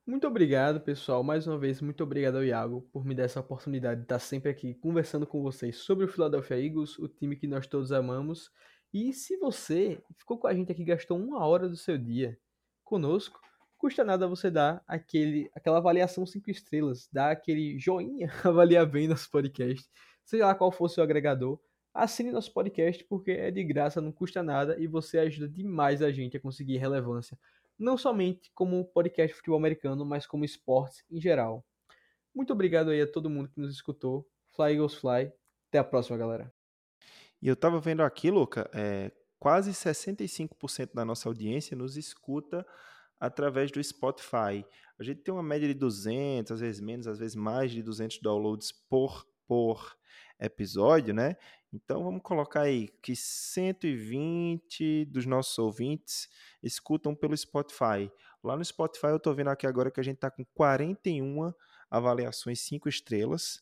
Muito obrigado, pessoal. Mais uma vez, muito obrigado ao Iago por me dar essa oportunidade de estar sempre aqui conversando com vocês sobre o Philadelphia Eagles, o time que nós todos amamos. E se você ficou com a gente aqui, gastou uma hora do seu dia conosco, custa nada você dar aquele, aquela avaliação cinco estrelas, dar aquele joinha, avaliar bem nosso podcast, seja lá qual for o seu agregador Assine nosso podcast porque é de graça, não custa nada e você ajuda demais a gente a conseguir relevância, não somente como podcast futebol americano, mas como esportes em geral. Muito obrigado aí a todo mundo que nos escutou. Fly Eagles Fly. Até a próxima, galera. E eu tava vendo aqui, Luca, é, quase 65% da nossa audiência nos escuta através do Spotify. A gente tem uma média de 200, às vezes menos, às vezes mais de 200 downloads por, por episódio, né? Então vamos colocar aí que 120 dos nossos ouvintes escutam pelo Spotify. Lá no Spotify eu estou vendo aqui agora que a gente está com 41 avaliações 5 estrelas.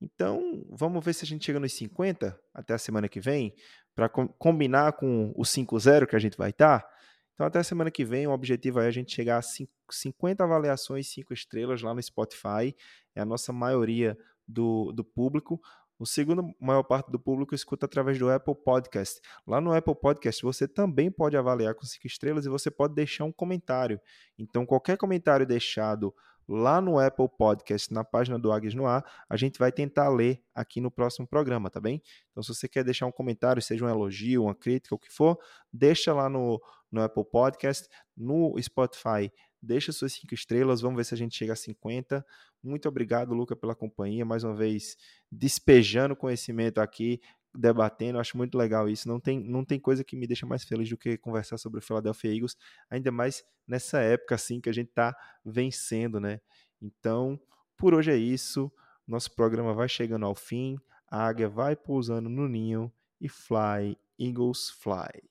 Então vamos ver se a gente chega nos 50 até a semana que vem, para com combinar com o 5-0 que a gente vai estar. Tá. Então até a semana que vem o objetivo é a gente chegar a 50 avaliações 5 estrelas lá no Spotify. É a nossa maioria do, do público. O segundo maior parte do público escuta através do Apple Podcast. Lá no Apple Podcast você também pode avaliar com cinco estrelas e você pode deixar um comentário. Então qualquer comentário deixado lá no Apple Podcast, na página do Águias no Ar, a gente vai tentar ler aqui no próximo programa, tá bem? Então se você quer deixar um comentário, seja um elogio, uma crítica, o que for, deixa lá no, no Apple Podcast, no Spotify Deixa suas cinco estrelas, vamos ver se a gente chega a 50. Muito obrigado, Luca, pela companhia. Mais uma vez, despejando conhecimento aqui, debatendo. Acho muito legal isso. Não tem, não tem coisa que me deixa mais feliz do que conversar sobre o Philadelphia Eagles, ainda mais nessa época assim que a gente está vencendo, né? Então, por hoje é isso. Nosso programa vai chegando ao fim. A águia vai pousando no ninho e fly, Eagles fly.